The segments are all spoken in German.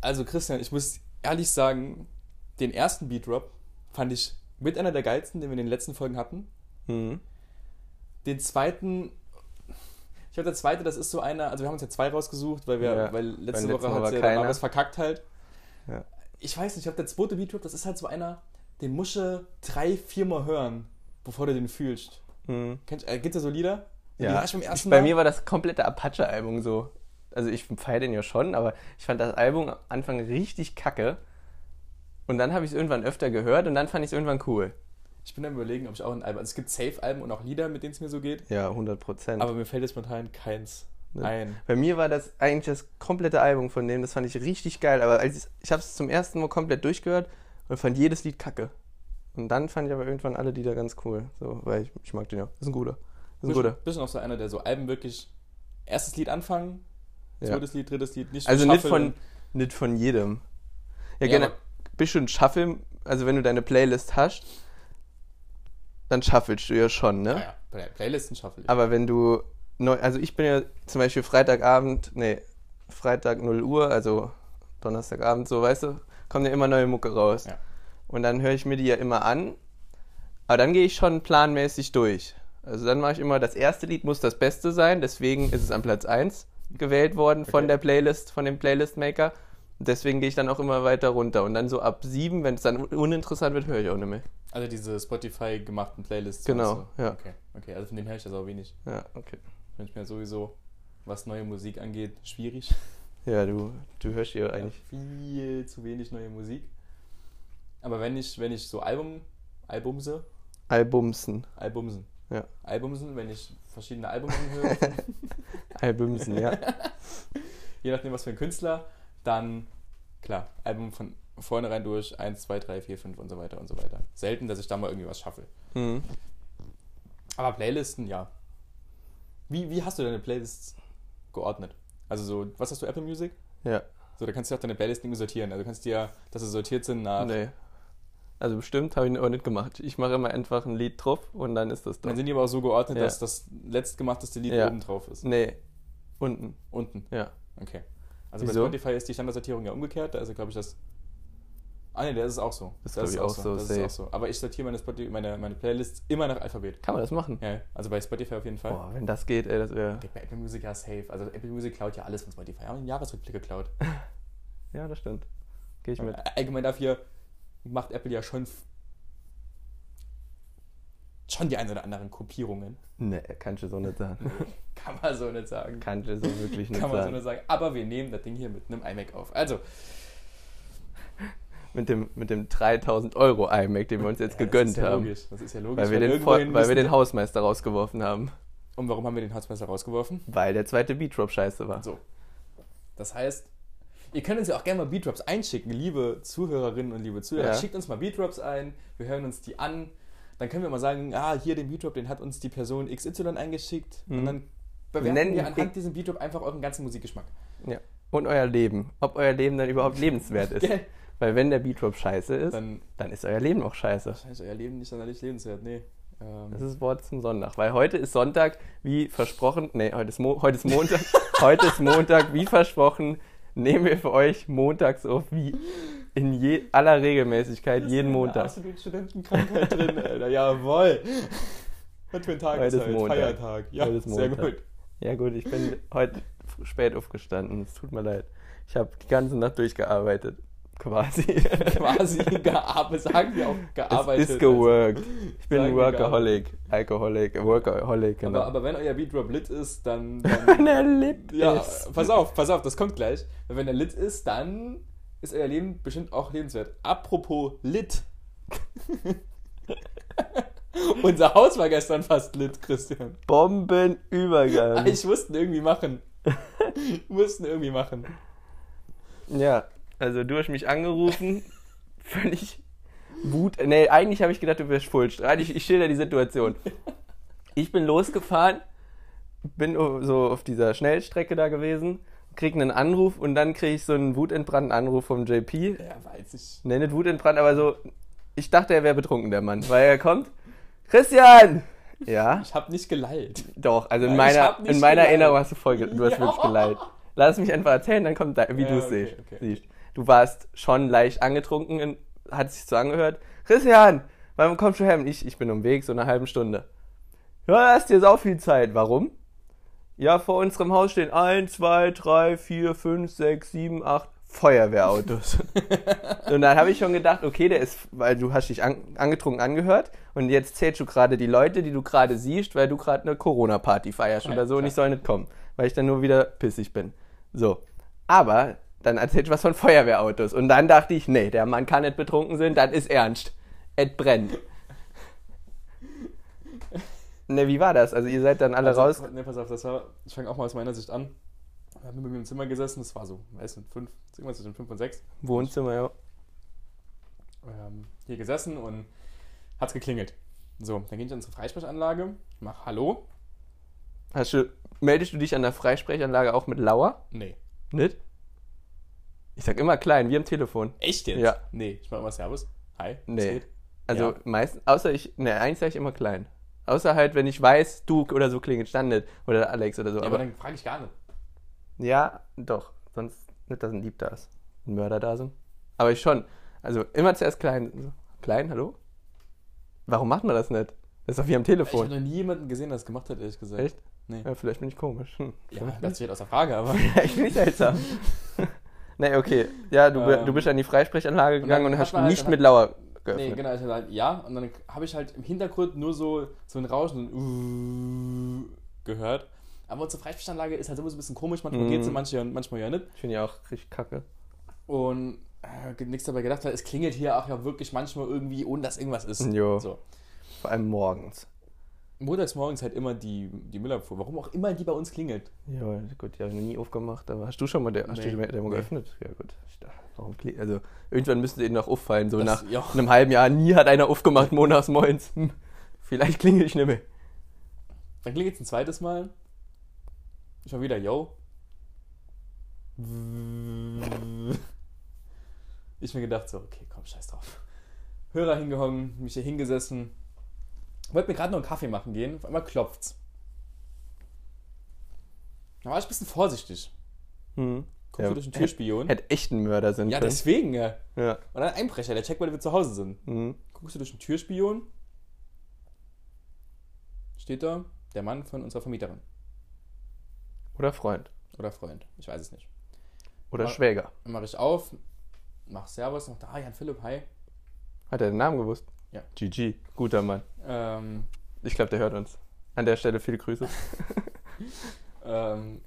Also Christian, ich muss ehrlich sagen, den ersten Beat Drop fand ich mit einer der geilsten, den wir in den letzten Folgen hatten. Mhm. Den zweiten, ich glaube, der zweite, das ist so einer, also wir haben uns ja zwei rausgesucht, weil wir, Ja, weil letzte Woche hat ja keiner. was verkackt halt. Ja. Ich weiß nicht, ich glaube, der zweite Beat Drop, das ist halt so einer, den musst du drei, viermal hören, bevor du den fühlst. Mhm. Äh, gibt's da so Lieder? Ja, ersten bei Mal? mir war das komplette Apache-Album so. Also ich feiere den ja schon, aber ich fand das Album am Anfang richtig kacke. Und dann habe ich es irgendwann öfter gehört und dann fand ich es irgendwann cool. Ich bin am überlegen, ob ich auch ein Album, also es gibt Safe-Alben und auch Lieder, mit denen es mir so geht, Ja, 100 Prozent. aber mir fällt jetzt spontan keins Ne. ein. Bei mir war das eigentlich das komplette Album von dem, das fand ich richtig geil. Aber als ich, ich habe es zum ersten Mal komplett durchgehört und fand jedes Lied kacke. Und dann fand ich aber irgendwann alle Lieder ganz cool. So, weil ich, ich mag den ja. Das ist ein guter. Ist ein guter. bisschen auch so einer, der so Alben wirklich erstes Lied anfangen, Ja. zweites Lied, drittes Lied, nicht Also nicht von, nicht von jedem. Ja, Ja, gerne. aber- Bist du ein Shuffle, also wenn du deine Playlist hast, dann shuffelst du ja schon, ne? Ja, ja, Playlisten Shuffle. ich. Aber wenn du neu, also ich bin ja zum Beispiel Freitagabend, nee, Freitag 0 Uhr, also Donnerstagabend, so weißt du, kommt ja immer neue Mucke raus. Ja. Und dann höre ich mir die ja immer an, aber dann gehe ich schon planmäßig durch. Also dann mache ich immer, das erste Lied muss das Beste sein, deswegen ist es an Platz 1 gewählt worden von Okay. der Playlist, von dem Playlist-Maker. Deswegen gehe ich dann auch immer weiter runter. Und dann so ab 7, wenn es dann un- uninteressant wird, höre ich auch nicht mehr. Also diese Spotify gemachten Playlists. Genau, du? ja. Okay, okay, also von denen höre ich das auch wenig. Ja, okay. Wenn ich mir sowieso, was neue Musik angeht, schwierig. Ja, du, du hörst hier eigentlich. Viel zu wenig neue Musik. Aber wenn ich, wenn ich so Album, Albumse, Albumsen. Albumsen, Ja. Albumsen, wenn ich verschiedene Alben anhöre, Albumsen, ja. je nachdem was für ein Künstler, dann klar, Album von vornherein durch 1, 2, 3, 4, 5 und so weiter und so weiter. Selten, dass ich da mal irgendwie was schaffe. Mhm. Aber Playlisten, ja. Wie, wie hast du deine Playlists geordnet? Also so, was hast du, Apple Music? Ja. So, da kannst du auch deine Playlisten irgendwie sortieren. Also du kannst dir, dass sie sortiert sind nach. Nee. Also bestimmt habe ich auch nicht gemacht. Ich mache immer einfach ein Lied drauf und dann ist das Dann da. sind die aber auch so geordnet, Ja. dass das letztgemachteste Lied Ja. oben drauf ist. Nee. Unten. Unten. Ja. Okay. Also Wieso? bei Spotify ist die Standardsortierung ja umgekehrt. Da ist, glaube ich, das. Ah, ne, der ist auch so. Das ist, glaub ich, auch so, Das ist auch so. Aber ich sortiere meine, Spotify, meine, meine Playlists immer nach Alphabet. Kann man das machen? Ja, also bei Spotify auf jeden Fall. Boah, wenn das geht, ey, das wäre. Okay, bei Apple Music ja safe. Also Apple Music klaut ja alles von Spotify. Ja, einen Jahresrückblick geklaut. Ja, das stimmt. Gehe ich mit. Allgemein dafür macht Apple ja schon schon die ein oder anderen Kopierungen. Nee, kannst du so nicht sagen. Kann man so nicht sagen. kannst du so wirklich nicht Kann man so sagen. nicht sagen. Aber wir nehmen das Ding hier mit einem iMac auf. Also, Mit dem, mit dem 3000 Euro iMac, den wir uns jetzt ja, gegönnt das ist ja haben. Logisch. Das ist ja logisch. Weil wir, den, weil wir den Hausmeister rausgeworfen haben. Und warum haben wir den Hausmeister rausgeworfen? Weil der zweite Beatrop scheiße war. So. Das heißt, ihr könnt uns ja auch gerne mal Beatdrops einschicken, liebe Zuhörerinnen und liebe Zuhörer. Ja. Schickt uns mal Beatdrops ein, wir hören uns die an. Dann können wir mal sagen, ah, hier den Beatdrop, den hat uns die Person XY eingeschickt. Und Mhm. dann bewerten nennen wir anhand diesem Beatdrop einfach euren ganzen Musikgeschmack. Ja. Und euer Leben. Ob euer Leben dann überhaupt lebenswert ist. Weil wenn der Beatrop scheiße ist, Dann dann ist euer Leben auch scheiße. ist euer Leben nicht sonderlich lebenswert. Nee. Ähm, Das ist Wort zum Sonntag. Weil heute ist Sonntag, wie versprochen. Nee, heute ist, Mo heute ist Montag. heute ist Montag, wie versprochen. Nehmen wir für euch montags auf, wie in je aller Regelmäßigkeit, ist jeden eine Montag. absolute Studentenkrankheit drin, Alter. Jawohl. Was für ein Tag Heute ist ist heute? Montag. Feiertag. Ja, Heute ist sehr Montag. gut. Ja gut, ich bin heute spät aufgestanden. Es tut mir leid. Ich habe die ganze Nacht durchgearbeitet. Quasi. Quasi gearbeitet, sagen wir auch gearbeitet. es ist geworkt. Ich bin Workaholic. Alkoholic. Workaholic, genau. Aber, aber wenn euer Beatrop lit ist, dann. dann Wenn er lit ja, ist. pass auf, pass auf, das kommt gleich. Wenn er lit ist, dann ist euer Leben bestimmt auch lebenswert. Apropos lit. Unser Haus war gestern fast lit, Christian. Bombenübergang. Ich musste ihn irgendwie machen. mussten irgendwie machen. Ja, also du hast mich angerufen, völlig Wut. Nee, eigentlich habe ich gedacht, du wärst Fullstreit. Ich, ich schilder die Situation. Ich bin losgefahren, bin so auf dieser Schnellstrecke da gewesen, krieg einen Anruf und dann kriege ich so einen wutentbrannten Anruf vom JP. Ja, weiß ich. Nee, nicht wutentbrannt, aber so, ich dachte, er wäre betrunken, der Mann, weil er kommt. Christian! Ja, Ich habe nicht geleilt. doch, also in meiner, in meiner geleilt. Erinnerung hast du voll, du hast Ja. wirklich geleilt. Lass mich einfach erzählen, dann kommt da, wie Ja, du es okay, siehst. okay. siehst. Du warst schon leicht angetrunken, hat sich so angehört. Christian, wann kommst du her? Ich, ich bin um Weg, so eine halbe Stunde. Ja, hast dir sau viel Zeit. Warum? Ja, vor unserem Haus stehen 1, 2, 3, 4, 5, 6, 7, 8 Feuerwehrautos. und dann habe ich schon gedacht, okay, der ist, weil du hast dich an, angetrunken angehört und jetzt zählst du gerade die Leute, die du gerade siehst, weil du gerade eine Corona-Party feierst Ja, oder so und klar. ich soll nicht kommen, weil ich dann nur wieder pissig bin. So. Aber dann erzählst du was von Feuerwehrautos und dann dachte ich, nee, der Mann kann nicht betrunken sein, das ist ernst. Et brennt. Ne, wie war das? Also ihr seid dann alle Also, raus. Ne, pass auf, das war, ich fange auch mal aus meiner Sicht an. Wir haben mit mir im Zimmer gesessen, das war so, weiß nicht, fünf, irgendwas zwischen fünf und sechs. Wohnzimmer, ja. ähm, hier gesessen und hat's geklingelt. So, dann gehe ich an unsere Freisprechanlage, mach Hallo. Hast du, meldest du dich an der Freisprechanlage auch mit Lauer? Nee. Nicht? Ich sag immer klein, wie am Telefon. Echt jetzt? Ja. Nee, ich mach immer Servus. Hi. Nee. Also Ja. meistens, außer ich, ne, eigentlich sage ich immer klein. Außer halt, wenn ich weiß, du oder so klingelt, stand nicht. Oder Alex oder so. Ja, aber aber, dann frage ich gar nicht. ja, doch. Sonst nicht, dass ein Dieb da ist. Ein Mörder da sind. Aber ich schon. Also immer zuerst klein. Klein, hallo? Warum macht man das nicht? Das ist doch wie am Ich habe Telefon. noch nie jemanden gesehen, der das gemacht hat, ehrlich gesagt. Echt? Nee. Ja, vielleicht bin ich komisch. Hm. Ja, das steht außer Frage, aber. ich bin nicht seltsam. nee, okay. Ja, du, Ähm, du bist an die Freisprechanlage gegangen und, hat hast halt- nicht mit hat- Lauer Nee, geöffnet. genau, ich hab gesagt, ja. Und dann habe ich halt im Hintergrund nur so, so ein Rauschen, uh, gehört. Aber unsere Freisprechanlage ist halt immer so ein bisschen komisch. Manchmal Mhm. geht's und manchmal, manchmal ja nicht. Ich finde ja auch richtig kacke. Und äh, nichts dabei gedacht, weil es klingelt hier auch ja wirklich manchmal irgendwie, ohne dass irgendwas ist. Jo. So. Vor allem morgens. Montags morgens halt immer die, die Müllabfuhr. Warum auch immer die bei uns klingelt. Ja, gut, die habe ich noch nie aufgemacht, aber hast du schon mal, der, hast Nee. du den mal Nee. geöffnet? Ja, gut. Warum kli- also, irgendwann müsste ihnen noch auffallen, so Das- nach ja. einem halben Jahr, nie hat einer aufgemacht, montags moins. Hm, vielleicht klingel ich nicht mehr. Dann klingelt es ein zweites Mal. Schon wieder, yo. Ich mir gedacht so, okay, komm, scheiß drauf. Hörer hingehangen, mich hier hingesessen. Wollte mir gerade noch einen Kaffee machen gehen, auf einmal klopft's. Da war ich ein bisschen vorsichtig. Hm. Guckst Ja, du durch den Türspion? Hätte echt ein Mörder sein Ja, können. deswegen, ja. Ja. Und dann ein Einbrecher, der checkt, weil wir zu Hause sind. Hm. Guckst du durch den Türspion? Steht da der Mann von unserer Vermieterin. Oder Freund. Oder Freund. Ich weiß es nicht. Oder Aber- Schwäger. Dann mache ich auf, mach Servus, mach da, ah, Jan Philipp, hi. Hat er den Namen gewusst? Ja. GG. Guter Mann. Ähm, Ich glaube, der hört uns. An der Stelle viele Grüße. ähm,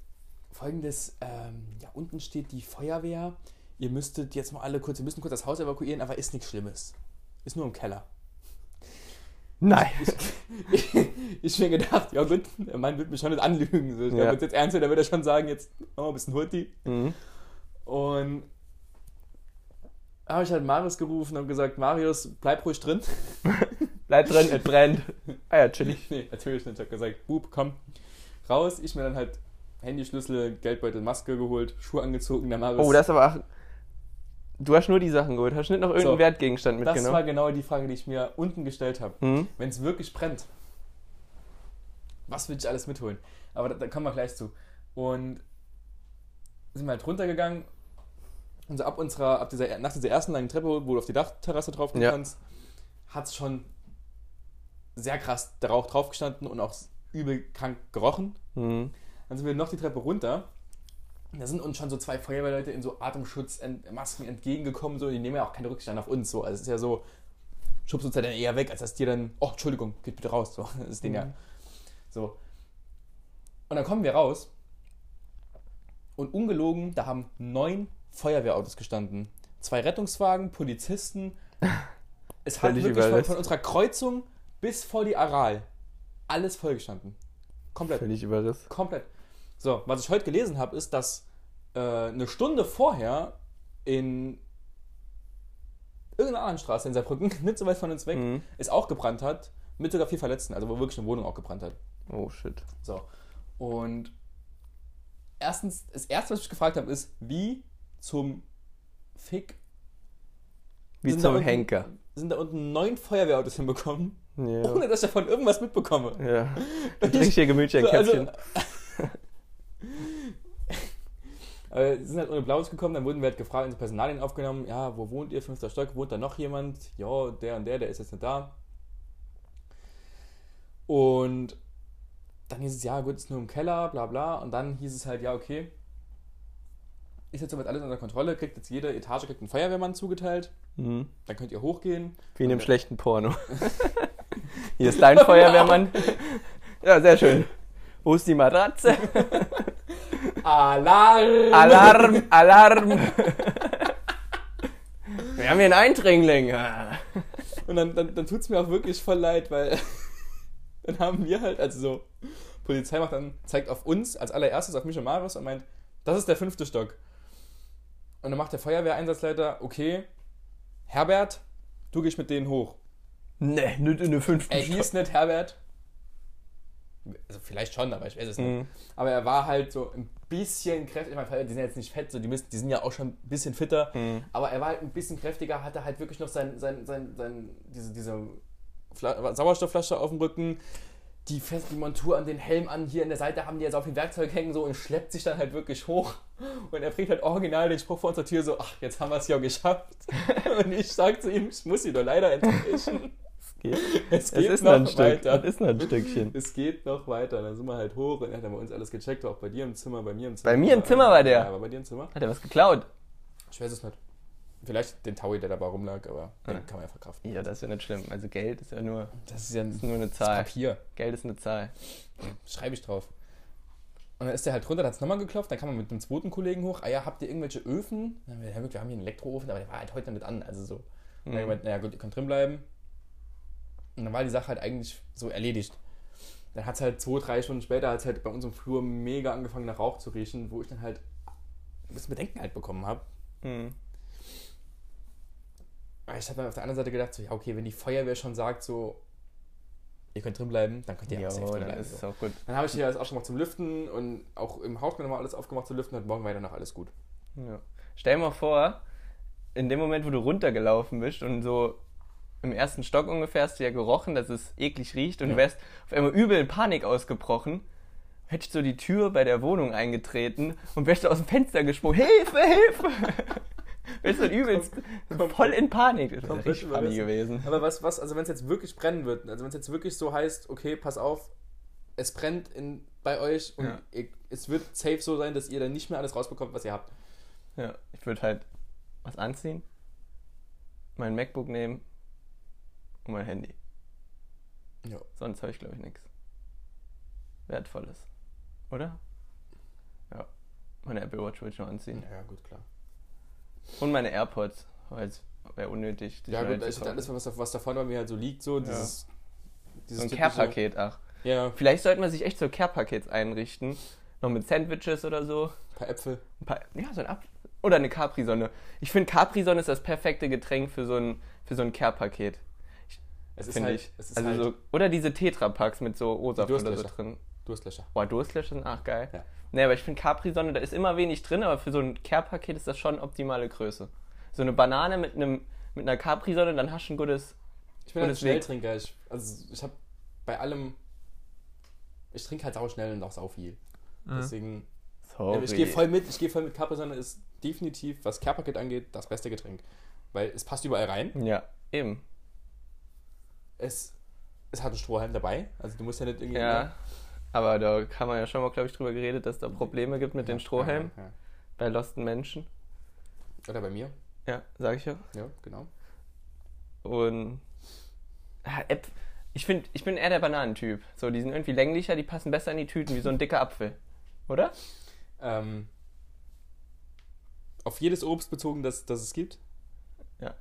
Folgendes, ähm, ja, unten steht die Feuerwehr. Ihr müsstet jetzt mal alle kurz, wir müssen kurz das Haus evakuieren, aber ist nichts Schlimmes. Ist nur im Keller. Nein. Ich, ich mir gedacht, ja gut, der Mann wird mich schon nicht anlügen. So, ich Ja. glaube, jetzt ernst dann wird er schon sagen, jetzt machen wir ein bisschen Hurti. Mhm. Und habe ich halt Marius gerufen und gesagt, Marius, bleib ruhig drin. Bleib drin, es brennt. Ah ja, chillig. Nee, natürlich nicht. Ich habe gesagt, Bub, komm, raus. Ich mir dann halt Handyschlüssel, Geldbeutel, Maske geholt, Schuhe angezogen, der Marius. Oh, das ist aber auch. Du hast nur die Sachen geholt. Hast nicht noch irgendeinen So. Wertgegenstand das mitgenommen? war genau die Frage, die ich mir unten gestellt habe. Hm? Wenn es wirklich brennt, was will ich alles mitholen? Aber da, da kommen wir gleich zu. Und sind wir halt runtergegangen. Und so ab unserer, ab dieser, nach dieser ersten langen Treppe, wo du auf die Dachterrasse drauf Ja. kannst, hat es schon sehr krass der Rauch draufgestanden und auch übel krank gerochen. Hm. Dann sind wir noch die Treppe runter. Da sind uns schon so zwei Feuerwehrleute in so Atemschutzmasken entgegengekommen. So, die nehmen ja auch keinen Rückstand auf uns. So. Also es ist ja so, schubst uns ja dann eher weg, als dass die dann, oh, Entschuldigung, geht bitte raus. So, das ist denen ja. So. Und dann kommen wir raus. Und ungelogen, da haben neun Feuerwehrautos gestanden. Zwei Rettungswagen, Polizisten. Es hat wirklich von, von unserer Kreuzung bis vor die Aral alles vollgestanden. Komplett. Völlig überriss. Komplett. So, was ich heute gelesen habe, ist, dass äh, eine Stunde vorher in irgendeiner anderen Straße in Saarbrücken, nicht so weit von uns weg, Mhm. es auch gebrannt hat, mit sogar vier Verletzten, also wo wirklich eine Wohnung auch gebrannt hat. Oh shit. So. Und erstens, das erste, was ich gefragt habe, ist, wie zum Fick Wie zum unten- Henker. sind da unten neun Feuerwehrautos hinbekommen, Ja. ohne dass ich davon irgendwas mitbekomme. ja. Du trinkst hier gemütlich ein So, also- Käppchen. Äh, sie sind halt ohne Blaues gekommen, dann wurden wir halt gefragt, unsere Personalien aufgenommen, ja, wo wohnt ihr, fünfter Stock, wohnt da noch jemand? Ja, der und der, der ist jetzt nicht da. Und dann hieß es, ja gut, ist nur im Keller, bla bla. Und dann hieß es halt, ja, okay, ist jetzt soweit alles unter Kontrolle, kriegt jetzt jede Etage kriegt einen Feuerwehrmann zugeteilt. Mhm. Dann könnt ihr hochgehen. Wie in einem schlechten Porno. Hier ist dein Feuerwehrmann. Ja, sehr schön. Wo ist die Matratze? Alarm! Alarm, Alarm. Wir haben hier einen Eindringling. Und dann, dann, dann tut es mir auch wirklich voll leid, weil dann haben wir halt, also so, Polizei macht dann, zeigt auf uns als allererstes, auf mich und Marius und meint, das ist der fünfte Stock. Und dann macht der Feuerwehreinsatzleiter, okay, Herbert, du gehst mit denen hoch. Ne, nicht in der fünften Er hieß nicht Herbert. Also vielleicht schon, aber ich weiß es nicht. Mhm. Aber er war halt so ein bisschen kräftig. Ich meine, die sind jetzt nicht fett, so die, müssen, die sind ja auch schon ein bisschen fitter. Mhm. Aber er war halt ein bisschen kräftiger, hatte halt wirklich noch sein, sein, sein, sein, diese, diese Fla Sauerstoffflasche auf dem Rücken, die, fest, die Montur an den Helm an, hier an der Seite haben die jetzt auf dem Werkzeug hängen so und schleppt sich dann halt wirklich hoch. Und er bringt halt original den Spruch vor unserer Tür so, ach, jetzt haben wir es ja geschafft. Und ich sag zu ihm, ich muss sie doch leider enttäuschen. Geht. Es Es geht ist noch ein Stück. weiter. Es ist noch ein Stückchen. Es geht noch weiter. Dann sind wir halt hoch und er hat dann bei uns alles gecheckt, auch bei dir im Zimmer, bei mir im Zimmer. Bei mir im Zimmer war der? Ja, aber bei dir im Zimmer. Hat er was geklaut? Ich weiß es nicht. Vielleicht den Taui, der dabei rumlag, aber den Ja. kann man ja verkraften. Ja, das ist ja nicht schlimm. Also Geld ist ja nur, Das ist ja ist nur eine Zahl. Papier. Geld ist eine Zahl. Schreibe ich drauf. Und dann ist der halt runter, dann hat es nochmal geklopft, dann kam man mit einem zweiten Kollegen hoch. Ah ja, habt ihr irgendwelche Öfen? Dann haben wir, wir haben hier einen Elektroofen, aber der war halt heute nicht an. Also so. Und dann Mhm. gemeint, naja gut, ihr könnt drin bleiben. Und dann war die Sache halt eigentlich so erledigt. Dann hat es halt zwei, drei Stunden später hat's halt bei uns im Flur mega angefangen nach Rauch zu riechen, wo ich dann halt ein bisschen Bedenken halt bekommen habe. Mhm. Ich habe dann auf der anderen Seite gedacht, so, ja okay, wenn die Feuerwehr schon sagt, so, ihr könnt drin bleiben, dann könnt ihr Ja, auch safe drin bleiben. ist So. auch gut. Dann habe ich hier das auch schon mal zum Lüften und auch im Haus nochmal alles aufgemacht zu lüften und morgen war danach alles gut. Ja. Stell dir mal vor, in dem Moment, wo du runtergelaufen bist und so im ersten Stock ungefähr hast du ja gerochen, dass es eklig riecht und Ja. du wärst auf einmal übel in Panik ausgebrochen, hättest du die Tür bei der Wohnung eingetreten und wärst du aus dem Fenster gesprungen, Hilfe, Hilfe! Wärst du übelst Komplett- voll in Panik. Das komplett richtig funny gewesen. Aber was, was, also wenn es jetzt wirklich brennen wird, also wenn es jetzt wirklich so heißt, okay, pass auf, es brennt in, bei euch und Ja. ihr, es wird safe so sein, dass ihr dann nicht mehr alles rausbekommt, was ihr habt. Ja, ich würde halt was anziehen, mein MacBook nehmen und mein Handy. Ja. Sonst habe ich, glaube ich, nichts. Wertvolles. Oder? Ja. Meine Apple Watch würde ich noch anziehen. Ja, gut, klar. Und meine AirPods, weil es wäre unnötig. Ja, gut, kaufen. alles, was, da- was davon bei mir halt so liegt, so dieses. so ein Care-Paket, ach. Ja, Vielleicht sollte man sich echt so Care-Pakets einrichten. Noch mit Sandwiches oder so. ein paar Äpfel. Ein paar, ja, so ein Apfel. Oder eine Capri-Sonne. Ich finde, Capri-Sonne ist das perfekte Getränk für so ein, für so ein Care-Paket. Es ist halt, ich. es ist Also halt so, oder diese Tetra-Packs mit so O-Saft oder so drin. Durstlöscher. Boah, Durstlöscher sind ach geil. Ja. Nee, aber ich finde Capri-Sonne, da ist immer wenig drin, aber für so ein Care-Paket ist das schon optimale Größe. So eine Banane mit einem mit einer Capri-Sonne, dann hast du ein gutes. Ich bin halt ein Gutes Weg. Schnelltrinker. Ich, also ich habe bei allem. Ich trinke halt sau schnell und auch sau viel. Deswegen. Sorry. Ich gehe voll mit. Ich gehe voll mit. Capri Sonne ist definitiv, was Care-Paket angeht, das beste Getränk. Weil es passt überall rein. Ja, eben. Es, es hat einen Strohhalm dabei. Also du musst ja nicht irgendwie. Ja. Aber da kann man ja schon mal, glaube ich, drüber geredet, dass da Probleme gibt mit den Strohhelmen Ja, ja. bei losten Menschen. Oder bei mir. Ja, sag ich ja. Ja, genau. Und ich finde, ich bin eher der Bananentyp. So, die sind irgendwie länglicher, die passen besser in die Tüten, wie so ein dicker Apfel. Oder? Ähm, auf jedes Obst bezogen, das, das es gibt. Ja.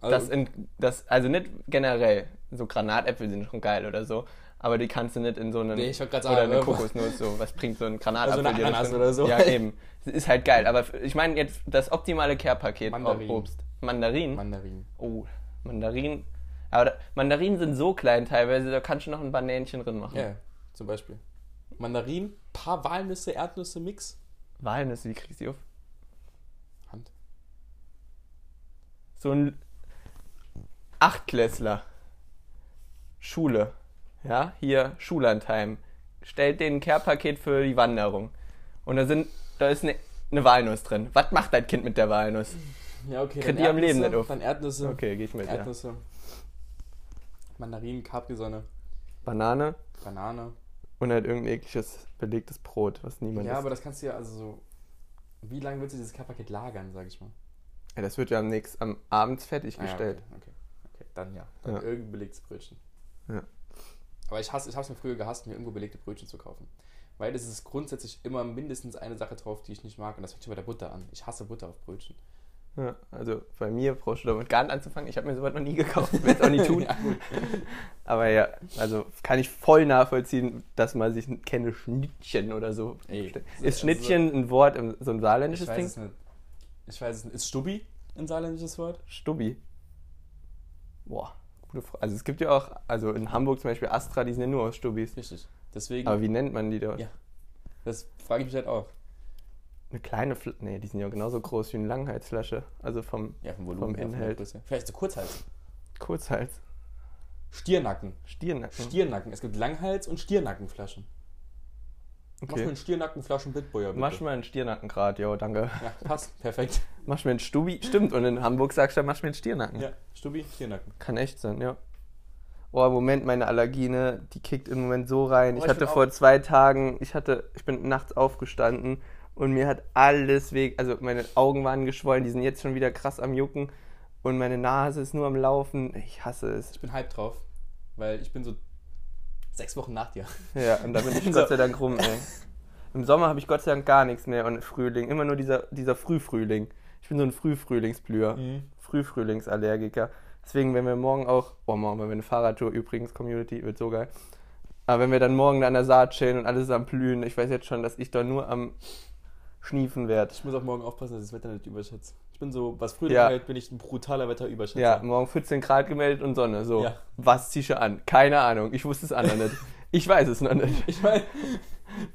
Also, Das, in, das, also nicht generell. So Granatäpfel sind schon geil oder so. Aber die kannst du nicht in so einen. Nee, ich oder sagen, eine äh, Kokosnuss, so. Was bringt so ein Granatapfel Also eine dir oder so. Ja, eben. Ist halt geil. Aber ich meine jetzt das optimale Care-Paket. Obst. Mandarin? Mandarin. oh, Mandarin. Aber da, Mandarinen sind so klein teilweise, da kannst du noch ein Banänchen drin machen. Ja, zum Beispiel. Mandarin, paar Walnüsse, Erdnüsse, Mix. Walnüsse, wie kriegst du die auf? Hand. so ein Achtklässler. Schule. Ja, hier Schullandheim. Stellt den ein Care-Paket für die Wanderung. Und da sind, da ist eine eine Walnuss drin. Was macht dein Kind mit der Walnuss? Ja, okay. Kriegt die am Leben nicht auf. Dann Erdnüsse. Okay, geh ich mit. Ja. Erdnüsse. Mandarinen, Capri-Sonne, Banane Banane. und halt irgendein ekliges belegtes Brot, was niemand ja, isst. aber das kannst du ja, also so. Wie lange willst du dieses Paket lagern, sag ich mal? Ja, das wird ja am nächsten, am abends Ah, fertiggestellt. ja, okay, okay, okay. Dann ja. Dann Ja. irgendein belegtes Brötchen. Ja. Aber ich, hasse, ich habe es mir früher gehasst, mir irgendwo belegte Brötchen zu kaufen. Weil es ist grundsätzlich immer mindestens eine Sache drauf, die ich nicht mag. Und das fängt schon bei der Butter an. Ich hasse Butter auf Brötchen. Ja, also bei mir brauchst du damit gar nicht anzufangen. Ich habe mir sowas noch nie gekauft, werde es auch nie tun. ja. Aber ja, also kann ich voll nachvollziehen, dass man sich ein kenne Schnittchen oder so. Ey, bestellt. also- ist Schnittchen ein Wort, im- so ein Ich saarländisches weiß Ding? es nicht. Ich weiß es nicht. Ist Stubbi ein saarländisches Wort? Stubbi. Boah, gute Frage. Also es gibt ja auch, also in Hamburg zum Beispiel Astra, die sind ja nur aus Stubbis. Richtig. Deswegen, Aber wie nennt man die da? Ja. das frage ich mich halt auch. Eine kleine Flasche. Nee, die sind ja genauso groß wie eine Langheitsflasche. Also vom Ja, vom Vom Volumen her, von der Inhalt. Größe. Vielleicht so Kurzhals. Kurzhals. Stiernacken. Stiernacken. Stiernacken. Es gibt Langhals- und Stiernackenflaschen. Mach mir Okay. einen Stiernackenflaschen Bitboyer, bitte. Mach mir einen Stiernacken jo, danke. Ja, passt. Perfekt. Mach mir einen Stubi. Stimmt, und in Hamburg sagst du, mach mir einen Stiernacken. Ja, Stubbi, Stiernacken. Kann echt sein, ja. Oh, im Moment, meine Allergie, ne, die kickt im Moment so rein. Oh, ich ich hatte vor zwei Tagen, ich hatte, ich bin nachts aufgestanden und mir hat alles weg, also meine Augen waren geschwollen, die sind jetzt schon wieder krass am Jucken und meine Nase ist nur am Laufen. Ich hasse es. Ich bin hype drauf, weil ich bin so sechs Wochen nach dir. Ja, und da bin ich So. Gott sei Dank rum, ey. Im Sommer habe ich Gott sei Dank gar nichts mehr und Frühling, immer nur dieser, dieser Frühfrühling. Ich bin so ein Frühfrühlingsblüher. Mhm. Frühfrühlingsallergiker. Deswegen, wenn wir morgen auch, oh, morgen machen wir eine Fahrradtour übrigens, Community, wird so geil. Aber wenn wir dann morgen an der Saat chillen und alles am Blühen, ich weiß jetzt schon, dass ich da nur am Schniefen werde. Ich muss auch morgen aufpassen, dass ich das Wetter nicht überschätze. Ich bin so, was Frühling Ja. angeht, bin ich ein brutaler Wetterüberschätzer. Ja, morgen 14 Grad gemeldet und Sonne. So, Ja. was ziehst du an? Keine Ahnung, ich wusste es auch noch nicht. Ich weiß es noch nicht. Ich meine,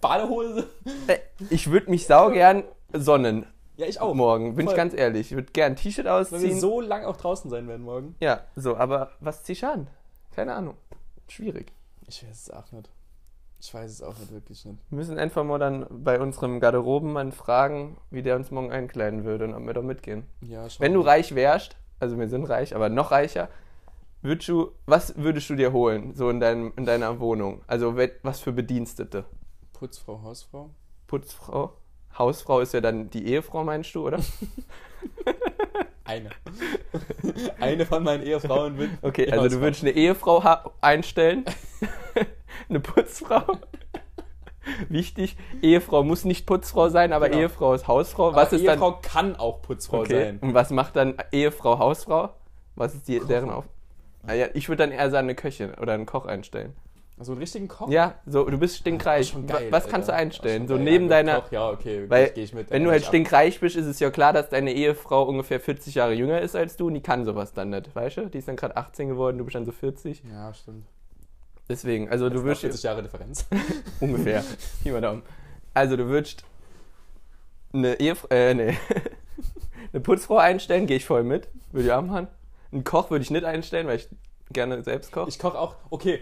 Badehose. Äh, Ich würde mich saugern sonnen Ja, ich auch. morgen, bin Voll. ich ganz ehrlich. Ich würde gern ein T-Shirt Weil wir ausziehen. so lang auch draußen sein werden morgen. ja, so, aber was ziehst du an? Keine Ahnung. Schwierig. Ich weiß es auch nicht. Ich weiß es auch nicht wirklich nicht. Wir müssen einfach mal dann bei unserem Garderobenmann fragen, wie der uns morgen einkleiden würde und ob wir da mitgehen. Ja, schau Wenn du reich wärst, also wir sind reich, aber noch reicher, würdest du, was würdest du dir holen, so in, deinem, in deiner Wohnung? Also was für Bedienstete? Putzfrau, Hausfrau. Putzfrau? Hausfrau ist ja dann die Ehefrau, meinst du, oder? Eine. Eine von meinen Ehefrauen wird. Okay, also du würdest eine Ehefrau einstellen, eine Putzfrau. Wichtig, Ehefrau muss nicht Putzfrau sein, aber Genau. Ehefrau ist Hausfrau. Aber Was ist dann Ehefrau kann auch Putzfrau Okay. sein. Und was macht dann Ehefrau, Hausfrau? Was ist die, deren Auf... Ah, ja, ich würde dann eher sagen, eine Köchin oder einen Koch einstellen. Also einen richtigen Koch? Ja, so, du bist stinkreich. Wa- geil, was kannst du Alter. einstellen? So geil. neben Ja, deiner... Koch, ja, okay, Weil, ich mit. wenn dann du halt ab. stinkreich bist, ist es ja klar, dass deine Ehefrau ungefähr 40 Jahre jünger ist als du und die kann sowas dann nicht, weißt du? Die ist dann gerade 18 geworden, du bist dann so 40. Ja, stimmt. Deswegen, also du Du würdest 40 Jahre Differenz. ungefähr, Daumen. Also du würdest eine Ehefrau, äh, nee, eine Putzfrau einstellen, gehe ich voll mit, würde ich auch machen. Einen Koch würde ich nicht einstellen, weil ich gerne selbst koche. Ich koche auch, okay.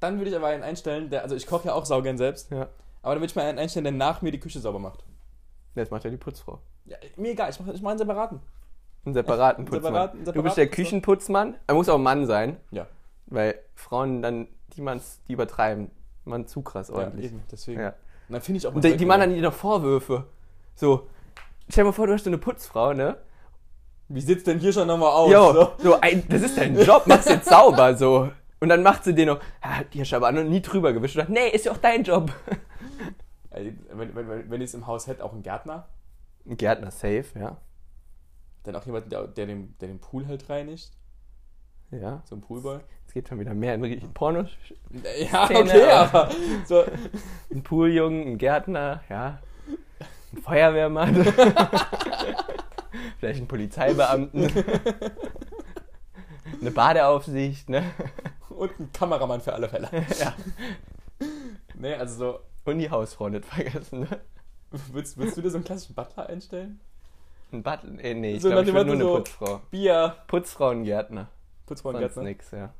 Dann würde ich aber einen einstellen, der, also ich koche ja auch saugern selbst, Ja. aber dann würde ich mal einen einstellen, der nach mir die Küche sauber macht. Das macht ja die Putzfrau. Ja, mir egal, ich mache ich mach einen separaten. Einen separaten Putzmann. Separaten- du bist der separaten Küchenputzmann. Er muss auch ein Mann sein, Ja, weil Frauen dann, die man's, die übertreiben. Man zu krass ja ordentlich. eben, deswegen. Ja. Und dann finde ich auch Und die, die machen dann die noch Vorwürfe. So, stell dir mal vor, du hast so eine Putzfrau, ne? Wie sieht's denn hier schon nochmal aus? Jo, so? so, ein, das ist dein Job, mach's jetzt sauber, so. Und dann macht sie den noch, ja, die hast du aber noch nie drüber gewischt. Und dann, nee, ist ja auch dein Job. Ey, Wenn, wenn, wenn, ich es im Haus hätte, auch einen Gärtner, Ein Gärtner safe, ja. dann auch jemand, der, der, den, der den Pool halt reinigt, Ja. so ein Poolboy. Es geht schon wieder mehr in Richtung Porno. Ja, okay, aber- so, Ein Pooljungen, ein Gärtner, ja. Ein Feuerwehrmann. Vielleicht ein Polizeibeamten. Eine Badeaufsicht, ne? Und ein Kameramann für alle Fälle. Ja. Nee, also so, Und die Hausfrau nicht vergessen, ne? willst, willst du dir so einen klassischen Butler einstellen? Ein Butler, äh, nee, ich So glaube, ich will nur eine so- Putzfrau. Bier, Putzfrau und Gärtner. Putzfrau und Sonst Gärtner. nix, ja.